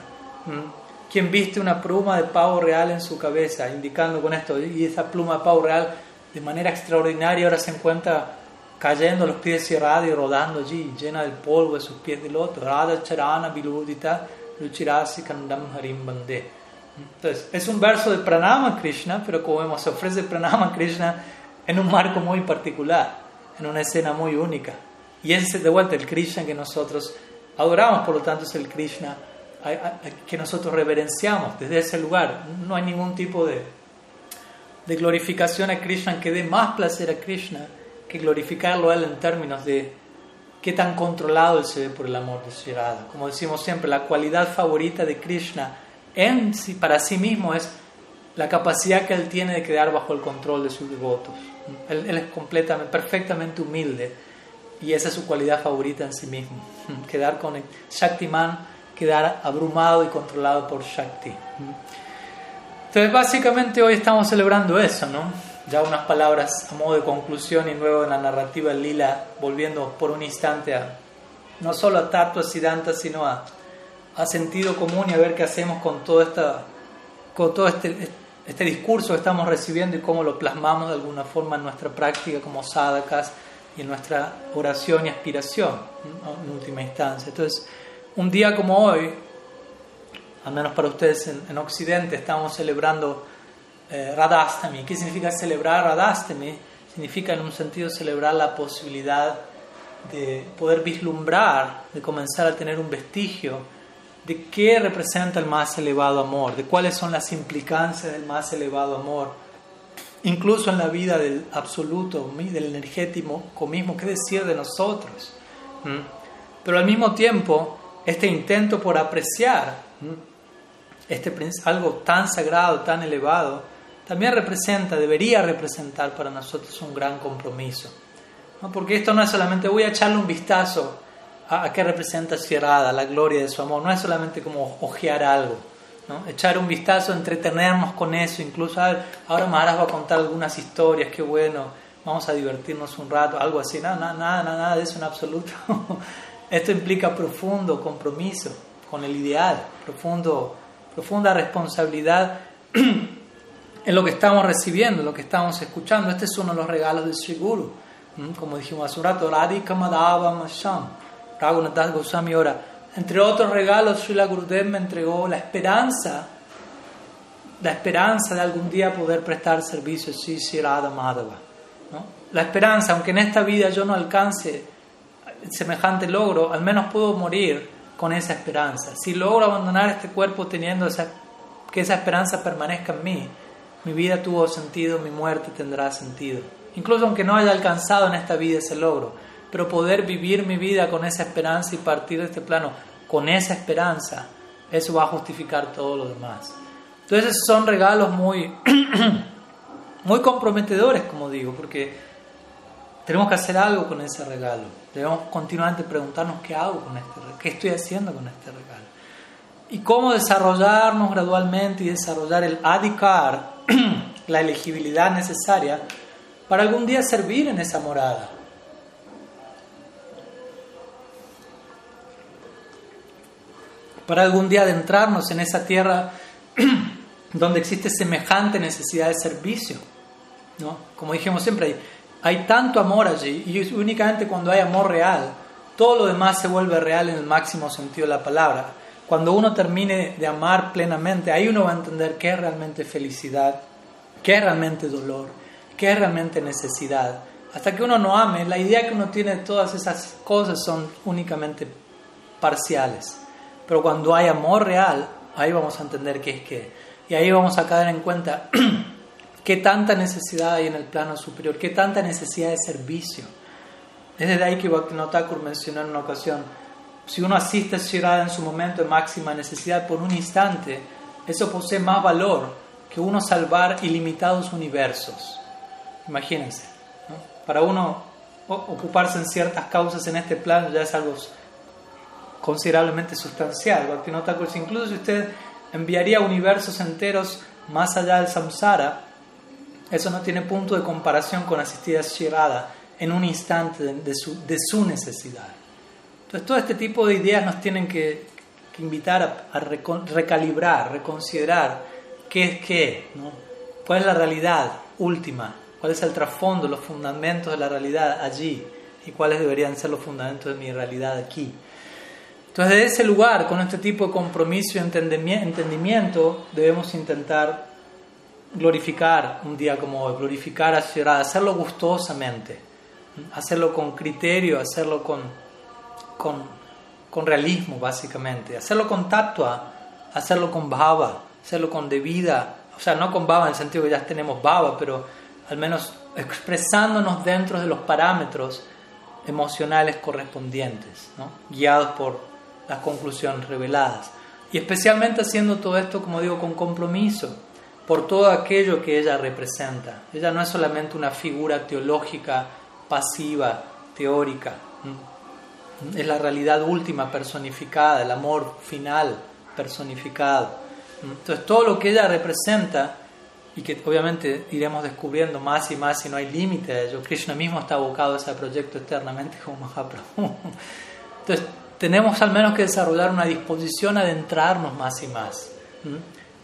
quien viste una pluma de pavo real en su cabeza, indicando con esto, y esa pluma de pavo real de manera extraordinaria ahora se encuentra cayendo los pies de Radha y rodando allí, llena del polvo de sus pies de loto. Radha Charana Viludita Ruchirasikandam Harim Bande. Entonces, es un verso de Pranama Krishna, pero como vemos, se ofrece Pranama Krishna en un marco muy particular, en una escena muy única. Y ese es de vuelta el Krishna que nosotros adoramos, por lo tanto es el Krishna que nosotros reverenciamos desde ese lugar. No hay ningún tipo de, de glorificación a Krishna que dé más placer a Krishna que glorificarlo a él en términos de qué tan controlado él se ve por el amor de Como decimos siempre, la cualidad favorita de Krishna en sí, para sí mismo es la capacidad que él tiene de quedar bajo el control de sus devotos. Él, es completamente, perfectamente humilde y esa es su cualidad favorita en sí mismo. Quedar con el Shaktiman, quedar abrumado y controlado por Shakti. Entonces básicamente hoy estamos celebrando eso, ¿no? Ya unas palabras a modo de conclusión y luego en la narrativa lila, volviendo por un instante a no solo a Tattva Siddhanta, sino a, a sentido común y a ver qué hacemos con todo, esta, con todo este, este discurso que estamos recibiendo y cómo lo plasmamos de alguna forma en nuestra práctica como sadhakas y en nuestra oración y aspiración en última instancia. Entonces, un día como hoy, al menos para ustedes en, Occidente, estamos celebrando eh. ¿Qué significa celebrar Radhastami? Significa en un sentido celebrar la posibilidad de poder vislumbrar, de comenzar a tener un vestigio de qué representa el más elevado amor, de cuáles son las implicancias del más elevado amor, incluso en la vida del absoluto, del energético mismo, qué decir de nosotros. Pero al mismo tiempo, este intento por apreciar este, algo tan sagrado, tan elevado, también representa, debería representar para nosotros un gran compromiso. Porque esto no es solamente voy a echarle un vistazo a, qué representa Sierrada, la gloria de su amor, no es solamente como ojear algo, ¿no? echar un vistazo, entretenernos con eso, incluso ahora Maharaj va a contar algunas historias, qué bueno, vamos a divertirnos un rato, algo así, nada, nada, nada, nada de eso en absoluto. Esto implica profundo compromiso con el ideal, profundo profunda responsabilidad en lo que estamos recibiendo, en lo que estamos escuchando. Este es uno de los regalos del Sri Guru. Como dijimos hace un rato, Radhika Masham, Raghunath Goswami. Entre otros regalos, Srila Gurudev me entregó la esperanza, la esperanza de algún día poder prestar servicio a Sri Radha Madhava. La esperanza, aunque en esta vida yo no alcance semejante logro, al menos puedo morir con esa esperanza. Si logro abandonar este cuerpo teniendo esa, que esa esperanza permanezca en mí, mi vida tuvo sentido, mi muerte tendrá sentido. Incluso aunque no haya alcanzado en esta vida ese logro, pero poder vivir mi vida con esa esperanza y partir de este plano con esa esperanza, eso va a justificar todo lo demás. Entonces son regalos muy, muy comprometedores, como digo, porque tenemos que hacer algo con ese regalo. Debemos continuamente preguntarnos qué hago con este regalo, qué estoy haciendo con este regalo. Y cómo desarrollarnos gradualmente y desarrollar el adhikar, la elegibilidad necesaria para algún día servir en esa morada. Para algún día adentrarnos en esa tierra donde existe semejante necesidad de servicio. ¿no? Como dijimos siempre, tanto amor allí y únicamente cuando hay amor real, todo lo demás se vuelve real en el máximo sentido de la palabra. Cuando uno termine de amar plenamente, ahí uno va a entender qué es realmente felicidad, qué es realmente dolor, qué es realmente necesidad. Hasta que uno no ame, la idea que uno tiene de todas esas cosas son únicamente parciales. Pero cuando hay amor real, ahí vamos a entender qué es qué. Y ahí vamos a caer en cuenta qué tanta necesidad hay en el plano superior, qué tanta necesidad de servicio. Es desde ahí que Bhaktivinoda mencionó en una ocasión, si uno asiste a Shirada en su momento de máxima necesidad por un instante, eso posee más valor que uno salvar ilimitados universos. Imagínense, para uno ocuparse en ciertas causas en este plano ya es algo considerablemente sustancial. Bhaktivinoda incluso si usted enviaría universos enteros más allá del samsara, eso no tiene punto de comparación con asistir a Shirada en un instante de, su, de su, necesidad. Entonces, todo este tipo de ideas nos tienen que, invitar a, recalibrar, reconsiderar qué es qué, ¿no? cuál es la realidad última, cuál es el trasfondo, los fundamentos de la realidad allí y cuáles deberían ser los fundamentos de mi realidad aquí. Entonces, de ese lugar, con este tipo de compromiso y entendimiento, debemos intentar glorificar un día como hoy, glorificar a Ciudad, hacerlo gustosamente, hacerlo con criterio, hacerlo con, con, con realismo, básicamente, hacerlo con tatua, hacerlo con bhava, hacerlo con debida, o sea, no con bhava en el sentido que ya tenemos bhava, pero al menos expresándonos dentro de los parámetros emocionales correspondientes, ¿no? guiados por las conclusiones reveladas. Y especialmente haciendo todo esto, como digo, con compromiso por todo aquello que ella representa. Ella no es solamente una figura teológica, pasiva, teórica. Es la realidad última personificada, el amor final personificado. Entonces todo lo que ella representa y que obviamente iremos descubriendo más y más y no hay límite a ello. Krishna mismo está abocado a ese proyecto eternamente como Mahaprabhu. Entonces tenemos al menos que desarrollar una disposición a adentrarnos más y más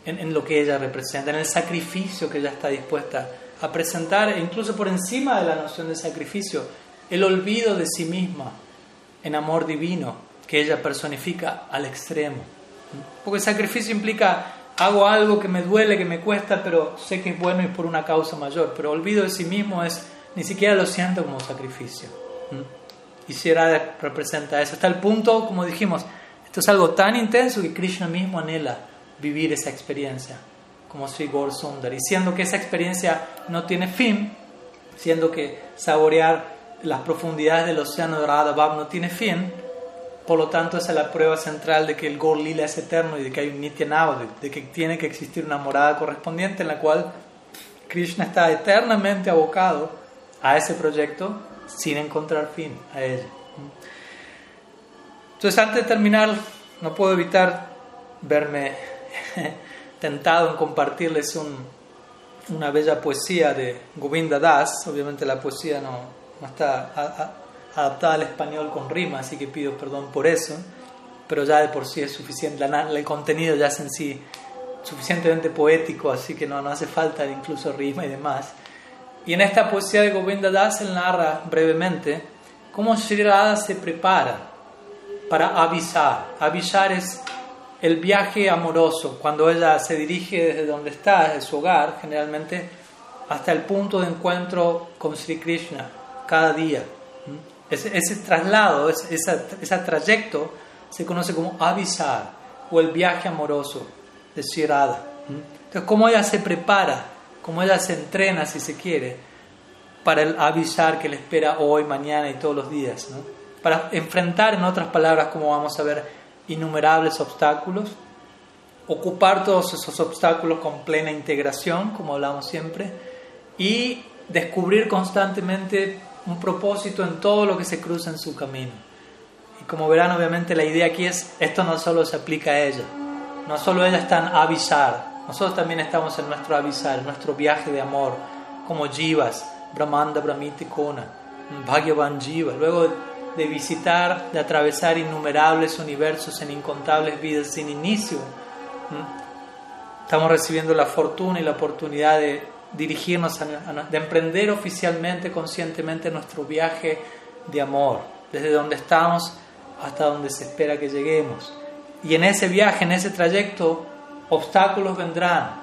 en, lo que ella representa, en el sacrificio que ella está dispuesta a presentar, e incluso por encima de la noción de sacrificio, el olvido de sí misma en amor divino que ella personifica al extremo. Porque sacrificio implica hago algo que me duele, que me cuesta, pero sé que es bueno y por una causa mayor. Pero olvido de sí mismo es, ni siquiera lo siento como sacrificio. Y si representa eso. Hasta el punto, como dijimos, esto es algo tan intenso que Krishna mismo anhela vivir esa experiencia, como Sri Gaur Sundar. Y siendo que esa experiencia no tiene fin, siendo que saborear las profundidades del océano de Radha no tiene fin, por lo tanto, esa es la prueba central de que el Gol Lila es eterno y de que hay un Nitya de que tiene que existir una morada correspondiente en la cual Krishna está eternamente abocado a ese proyecto sin encontrar fin a ella. Entonces, antes de terminar, no puedo evitar verme tentado en compartirles una bella poesía de Govinda Das. Obviamente la poesía no, no está adaptada al español con rima, así que pido perdón por eso, pero ya de por sí es suficiente, el contenido ya es en sí suficientemente poético, así que no, no hace falta incluso rima y demás. Y en esta poesía de Govinda Das él narra brevemente cómo Sri Radha se prepara para avisar. Avisar es el viaje amoroso, cuando ella se dirige desde donde está, desde su hogar, generalmente, hasta el punto de encuentro con Sri Krishna, cada día. Ese, traslado, ese, ese, trayecto se conoce como avisar o el viaje amoroso de Shirada. Entonces, cómo ella se prepara, cómo ella se entrena, si se quiere, para el avisar que le espera hoy, mañana y todos los días. Para enfrentar, en otras palabras, como vamos a ver, innumerables obstáculos, ocupar todos esos obstáculos con plena integración, como hablamos siempre, y descubrir constantemente un propósito en todo lo que se cruza en su camino. Y como verán, obviamente la idea aquí es, esto no solo se aplica a ella, no solo ella está en avisar, nosotros también estamos en nuestro avisar, en nuestro viaje de amor, como jivas, Brahmanda, Brahmiti, Kona, Bhagavan Jiva, luego de visitar, de atravesar innumerables universos en incontables vidas sin inicio, estamos recibiendo la fortuna y la oportunidad de dirigirnos, a, de emprender oficialmente, conscientemente nuestro viaje de amor, desde donde estamos hasta donde se espera que lleguemos. Y en ese viaje, en ese trayecto, obstáculos vendrán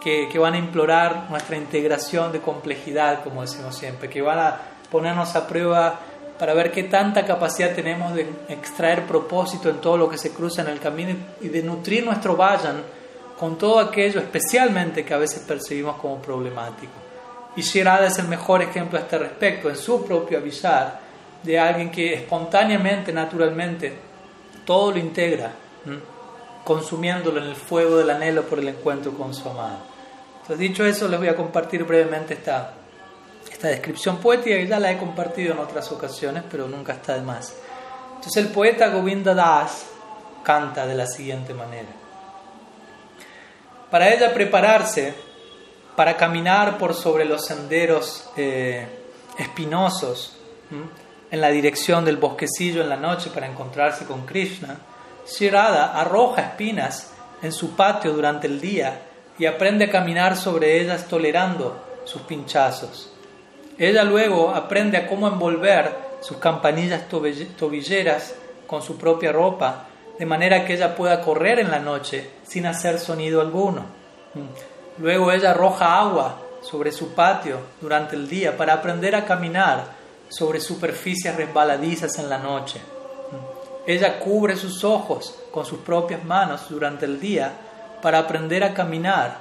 que, que van a implorar nuestra integración de complejidad, como decimos siempre, que van a ponernos a prueba para ver qué tanta capacidad tenemos de extraer propósito en todo lo que se cruza en el camino y de nutrir nuestro vayan con todo aquello especialmente que a veces percibimos como problemático. Y Shirada es el mejor ejemplo a este respecto, en su propio avisar, de alguien que espontáneamente, naturalmente, todo lo integra, consumiéndolo en el fuego del anhelo por el encuentro con su amado. Entonces, dicho eso, les voy a compartir brevemente esta, esta descripción poética que ya la he compartido en otras ocasiones, pero nunca está de más. Entonces, el poeta Govinda Das canta de la siguiente manera para ella prepararse para caminar por sobre los senderos eh, espinosos en la dirección del bosquecillo en la noche para encontrarse con Krishna, Shirada arroja espinas en su patio durante el día y aprende a caminar sobre ellas tolerando sus pinchazos. Ella luego aprende a cómo envolver sus campanillas tobilleras con su propia ropa, de manera que ella pueda correr en la noche sin hacer sonido alguno. Mm. Luego ella arroja agua sobre su patio durante el día para aprender a caminar sobre superficies resbaladizas en la noche. Mm. Ella cubre sus ojos con sus propias manos durante el día para aprender a caminar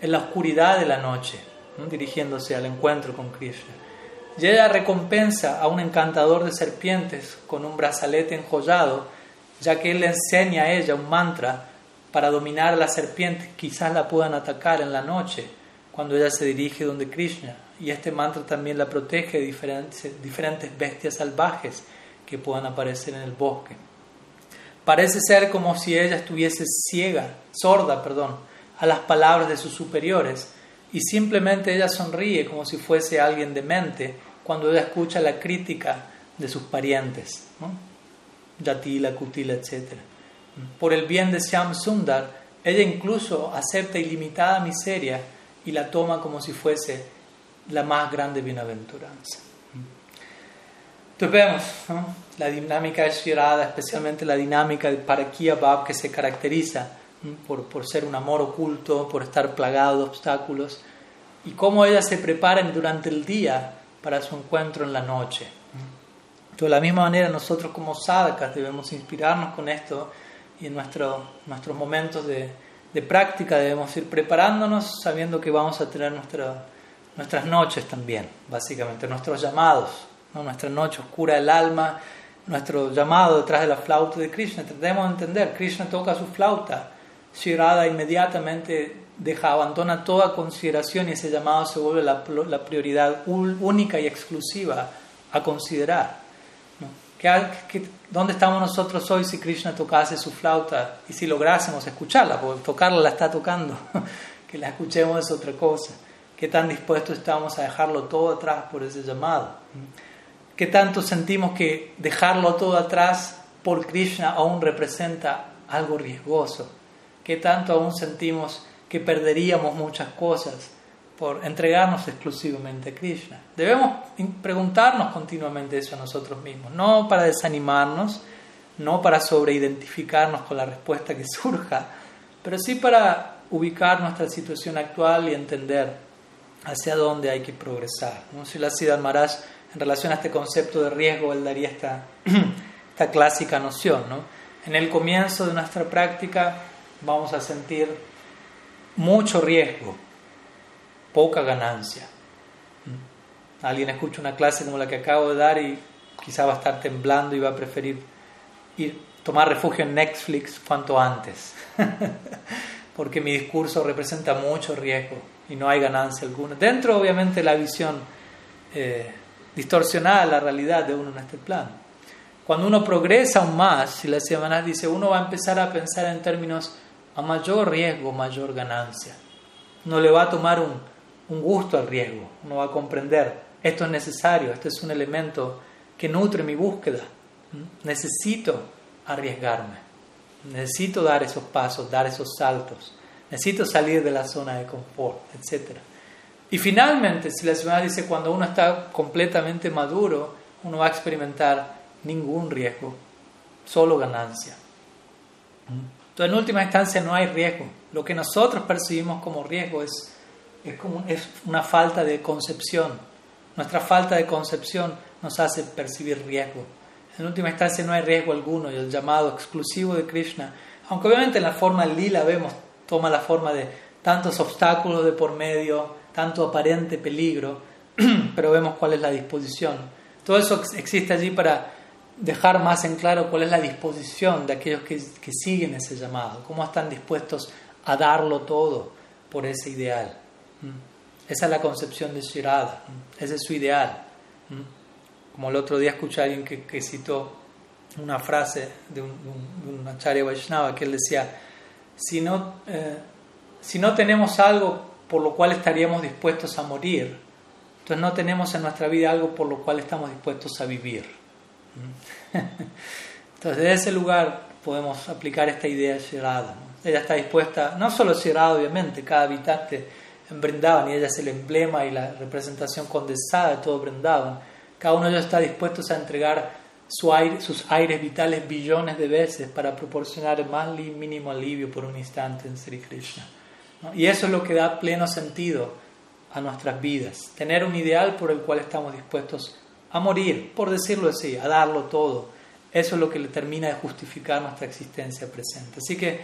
en la oscuridad de la noche, dirigiéndose al encuentro con Krishna. Y ella recompensa a un encantador de serpientes con un brazalete enjollado, ya que él le enseña a ella un mantra para dominar a las serpientes, quizás la puedan atacar en la noche cuando ella se dirige donde Krishna. Y este mantra también la protege de diferentes, diferentes bestias salvajes que puedan aparecer en el bosque. Parece ser como si ella estuviese ciega, sorda, perdón, a las palabras de sus superiores y simplemente ella sonríe como si fuese alguien demente cuando ella escucha la crítica de sus parientes, ¿no? Yatila, Kutila, etc. Por el bien de Shyam Sundar, ella incluso acepta ilimitada miseria y la toma como si fuese la más grande bienaventuranza. Entonces vemos la dinámica de Shirada, especialmente la dinámica de Parakia Bab que se caracteriza por, por, ser un amor oculto, por estar plagado de obstáculos, y cómo ella se prepara durante el día para su encuentro en la noche. De la misma manera, nosotros como sadhakas debemos inspirarnos con esto y en nuestro, nuestros momentos de, de, práctica debemos ir preparándonos sabiendo que vamos a tener nuestra, nuestras noches también, básicamente, nuestros llamados, ¿no? nuestra noche oscura del alma, nuestro llamado detrás de la flauta de Krishna. Tratemos de entender, Krishna toca su flauta Shirada inmediatamente deja, abandona toda consideración y ese llamado se vuelve la, la prioridad única y exclusiva a considerar. ¿Qué, dónde estamos nosotros hoy si Krishna tocase su flauta y si lográsemos escucharla? Porque tocarla la está tocando, que la escuchemos es otra cosa. ¿Qué tan dispuestos estamos a dejarlo todo atrás por ese llamado? ¿Qué tanto sentimos que dejarlo todo atrás por Krishna aún representa algo riesgoso? ¿Qué tanto aún sentimos que perderíamos muchas cosas por entregarnos exclusivamente a Krishna? Debemos preguntarnos continuamente eso a nosotros mismos, no para desanimarnos, no para sobreidentificarnos con la respuesta que surja, pero sí para ubicar nuestra situación actual y entender hacia dónde hay que progresar. ¿no? Si la Siddhar Maharaj, en relación a este concepto de riesgo, él daría esta, esta clásica noción. ¿no? En el comienzo de nuestra práctica, vamos a sentir mucho riesgo, poca ganancia. ¿Mm? Alguien escucha una clase como la que acabo de dar y quizá va a estar temblando y va a preferir ir tomar refugio en Netflix cuanto antes, porque mi discurso representa mucho riesgo y no hay ganancia alguna. Dentro, obviamente, la visión eh, distorsionada de la realidad de uno en este plano. Cuando uno progresa aún más, si la semana dice, uno va a empezar a pensar en términos a mayor riesgo, mayor ganancia. No le va a tomar un, un gusto al riesgo, no va a comprender, esto es necesario, esto es un elemento que nutre mi búsqueda. ¿Mm? Necesito arriesgarme, necesito dar esos pasos, dar esos saltos, necesito salir de la zona de confort, etc. Y finalmente, si la semana dice, cuando uno está completamente maduro, uno va a experimentar ningún riesgo, solo ganancia. Entonces, en última instancia, no hay riesgo. Lo que nosotros percibimos como riesgo es, es, como, es una falta de concepción. Nuestra falta de concepción nos hace percibir riesgo. En última instancia, no hay riesgo alguno y el llamado exclusivo de Krishna, aunque obviamente en la forma lila vemos, toma la forma de tantos obstáculos de por medio, tanto aparente peligro, pero vemos cuál es la disposición. Todo eso existe allí para dejar más en claro cuál es la disposición de aquellos que, que, siguen ese llamado, cómo están dispuestos a darlo todo por ese ideal. Esa es la concepción de Shirada, ¿Mm? ese es su ideal. Como el otro día escuché a alguien que, que citó una frase de un, un, Acharya Vaishnava que él decía, si no, eh, si no tenemos algo por lo cual estaríamos dispuestos a morir, entonces no tenemos en nuestra vida algo por lo cual estamos dispuestos a vivir. Entonces, desde ese lugar podemos aplicar esta idea cerrada. Ella está dispuesta, no solo cerrada, obviamente, cada habitante en Brindavan, y ella es el emblema y la representación condensada de todo Brindavan. Cada uno de ellos está dispuesto a entregar sus aires vitales billones de veces para proporcionar el más mínimo alivio por un instante en Sri Krishna. Y eso es lo que da pleno sentido a nuestras vidas, tener un ideal por el cual estamos dispuestos a morir, por decirlo así, a darlo todo. Eso es lo que le termina de justificar nuestra existencia presente. Así que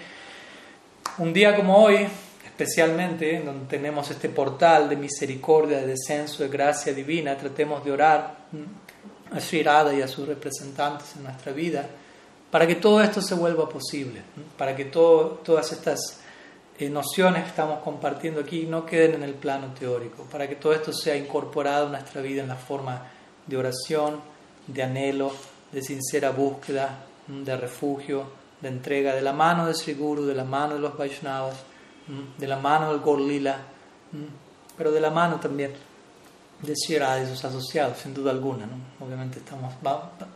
un día como hoy, especialmente, donde tenemos este portal de misericordia, de descenso, de gracia divina, tratemos de orar a Sri Radha y a sus representantes en nuestra vida, para que todo esto se vuelva posible, para que todas estas eh, nociones que estamos compartiendo aquí no queden en el plano teórico, para que todo esto sea incorporado en nuestra vida en la forma de oración, de anhelo, de sincera búsqueda, de refugio, de entrega, de la mano de Sri Guru, de la mano de los Vaishnavas, de la mano del Gorlila, pero de la mano también de Shira y sus asociados, sin duda alguna. ¿no? Obviamente estamos,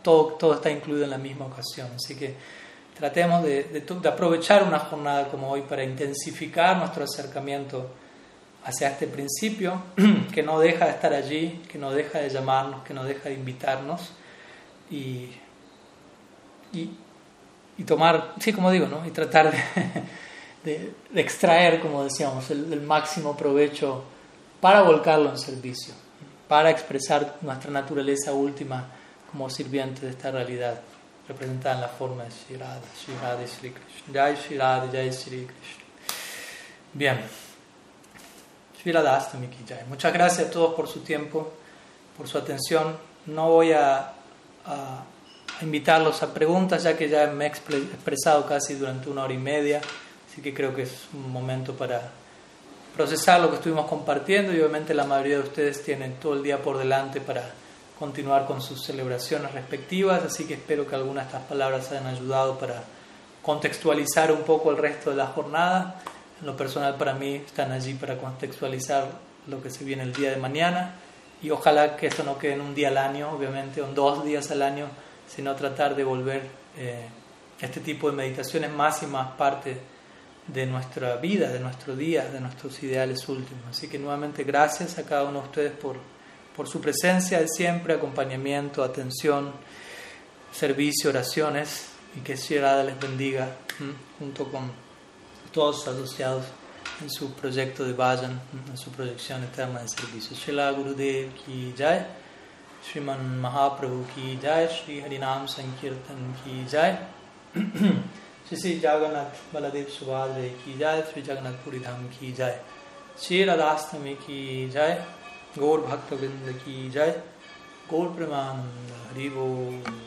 todo, todo está incluido en la misma ocasión, así que tratemos de, de, aprovechar una jornada como hoy para intensificar nuestro acercamiento hacia este principio, que no deja de estar allí, que no deja de llamarnos, que no deja de invitarnos y, y, tomar, sí, como digo, ¿no? y tratar de, de, extraer, como decíamos, el máximo provecho para volcarlo en servicio para expresar nuestra naturaleza última como sirviente de esta realidad, representada en la forma de Sri Radha y Sri Krishna. Jai Sri Radha, Jai Sri Krishna. Bien. Muchas gracias a todos por su tiempo, por su atención. No voy a, a, invitarlos a preguntas, ya que ya me he expresado casi durante una hora y media, así que creo que es un momento para procesar lo que estuvimos compartiendo y obviamente la mayoría de ustedes tienen todo el día por delante para continuar con sus celebraciones respectivas, así que espero que algunas de estas palabras hayan ayudado para contextualizar un poco el resto de la jornada. Lo personal para mí están allí para contextualizar lo que se viene el día de mañana y ojalá que esto no quede en un día al año, obviamente, o en dos días al año, sino tratar de volver eh, este tipo de meditaciones más y más parte de nuestra vida, de nuestro día, de nuestros ideales últimos. Así que nuevamente gracias a cada uno de ustedes por, por su presencia de siempre, acompañamiento, atención, servicio, oraciones y que Shirada les bendiga junto con todos asociados en su proyecto de Vayan, en su proyección eterna de servicio. Shila Gurudev ki jai, Sriman Mahaprabhu ki jai, Sri Harinam Sankirtan ki jai, Sri Jagannath Baladev Subhadre ki jai, Sri Jagannath Puridham ki jai, Sri Radhastami ki jai, गौर भक्तवृंद की जय गौर प्रमाण हरिओम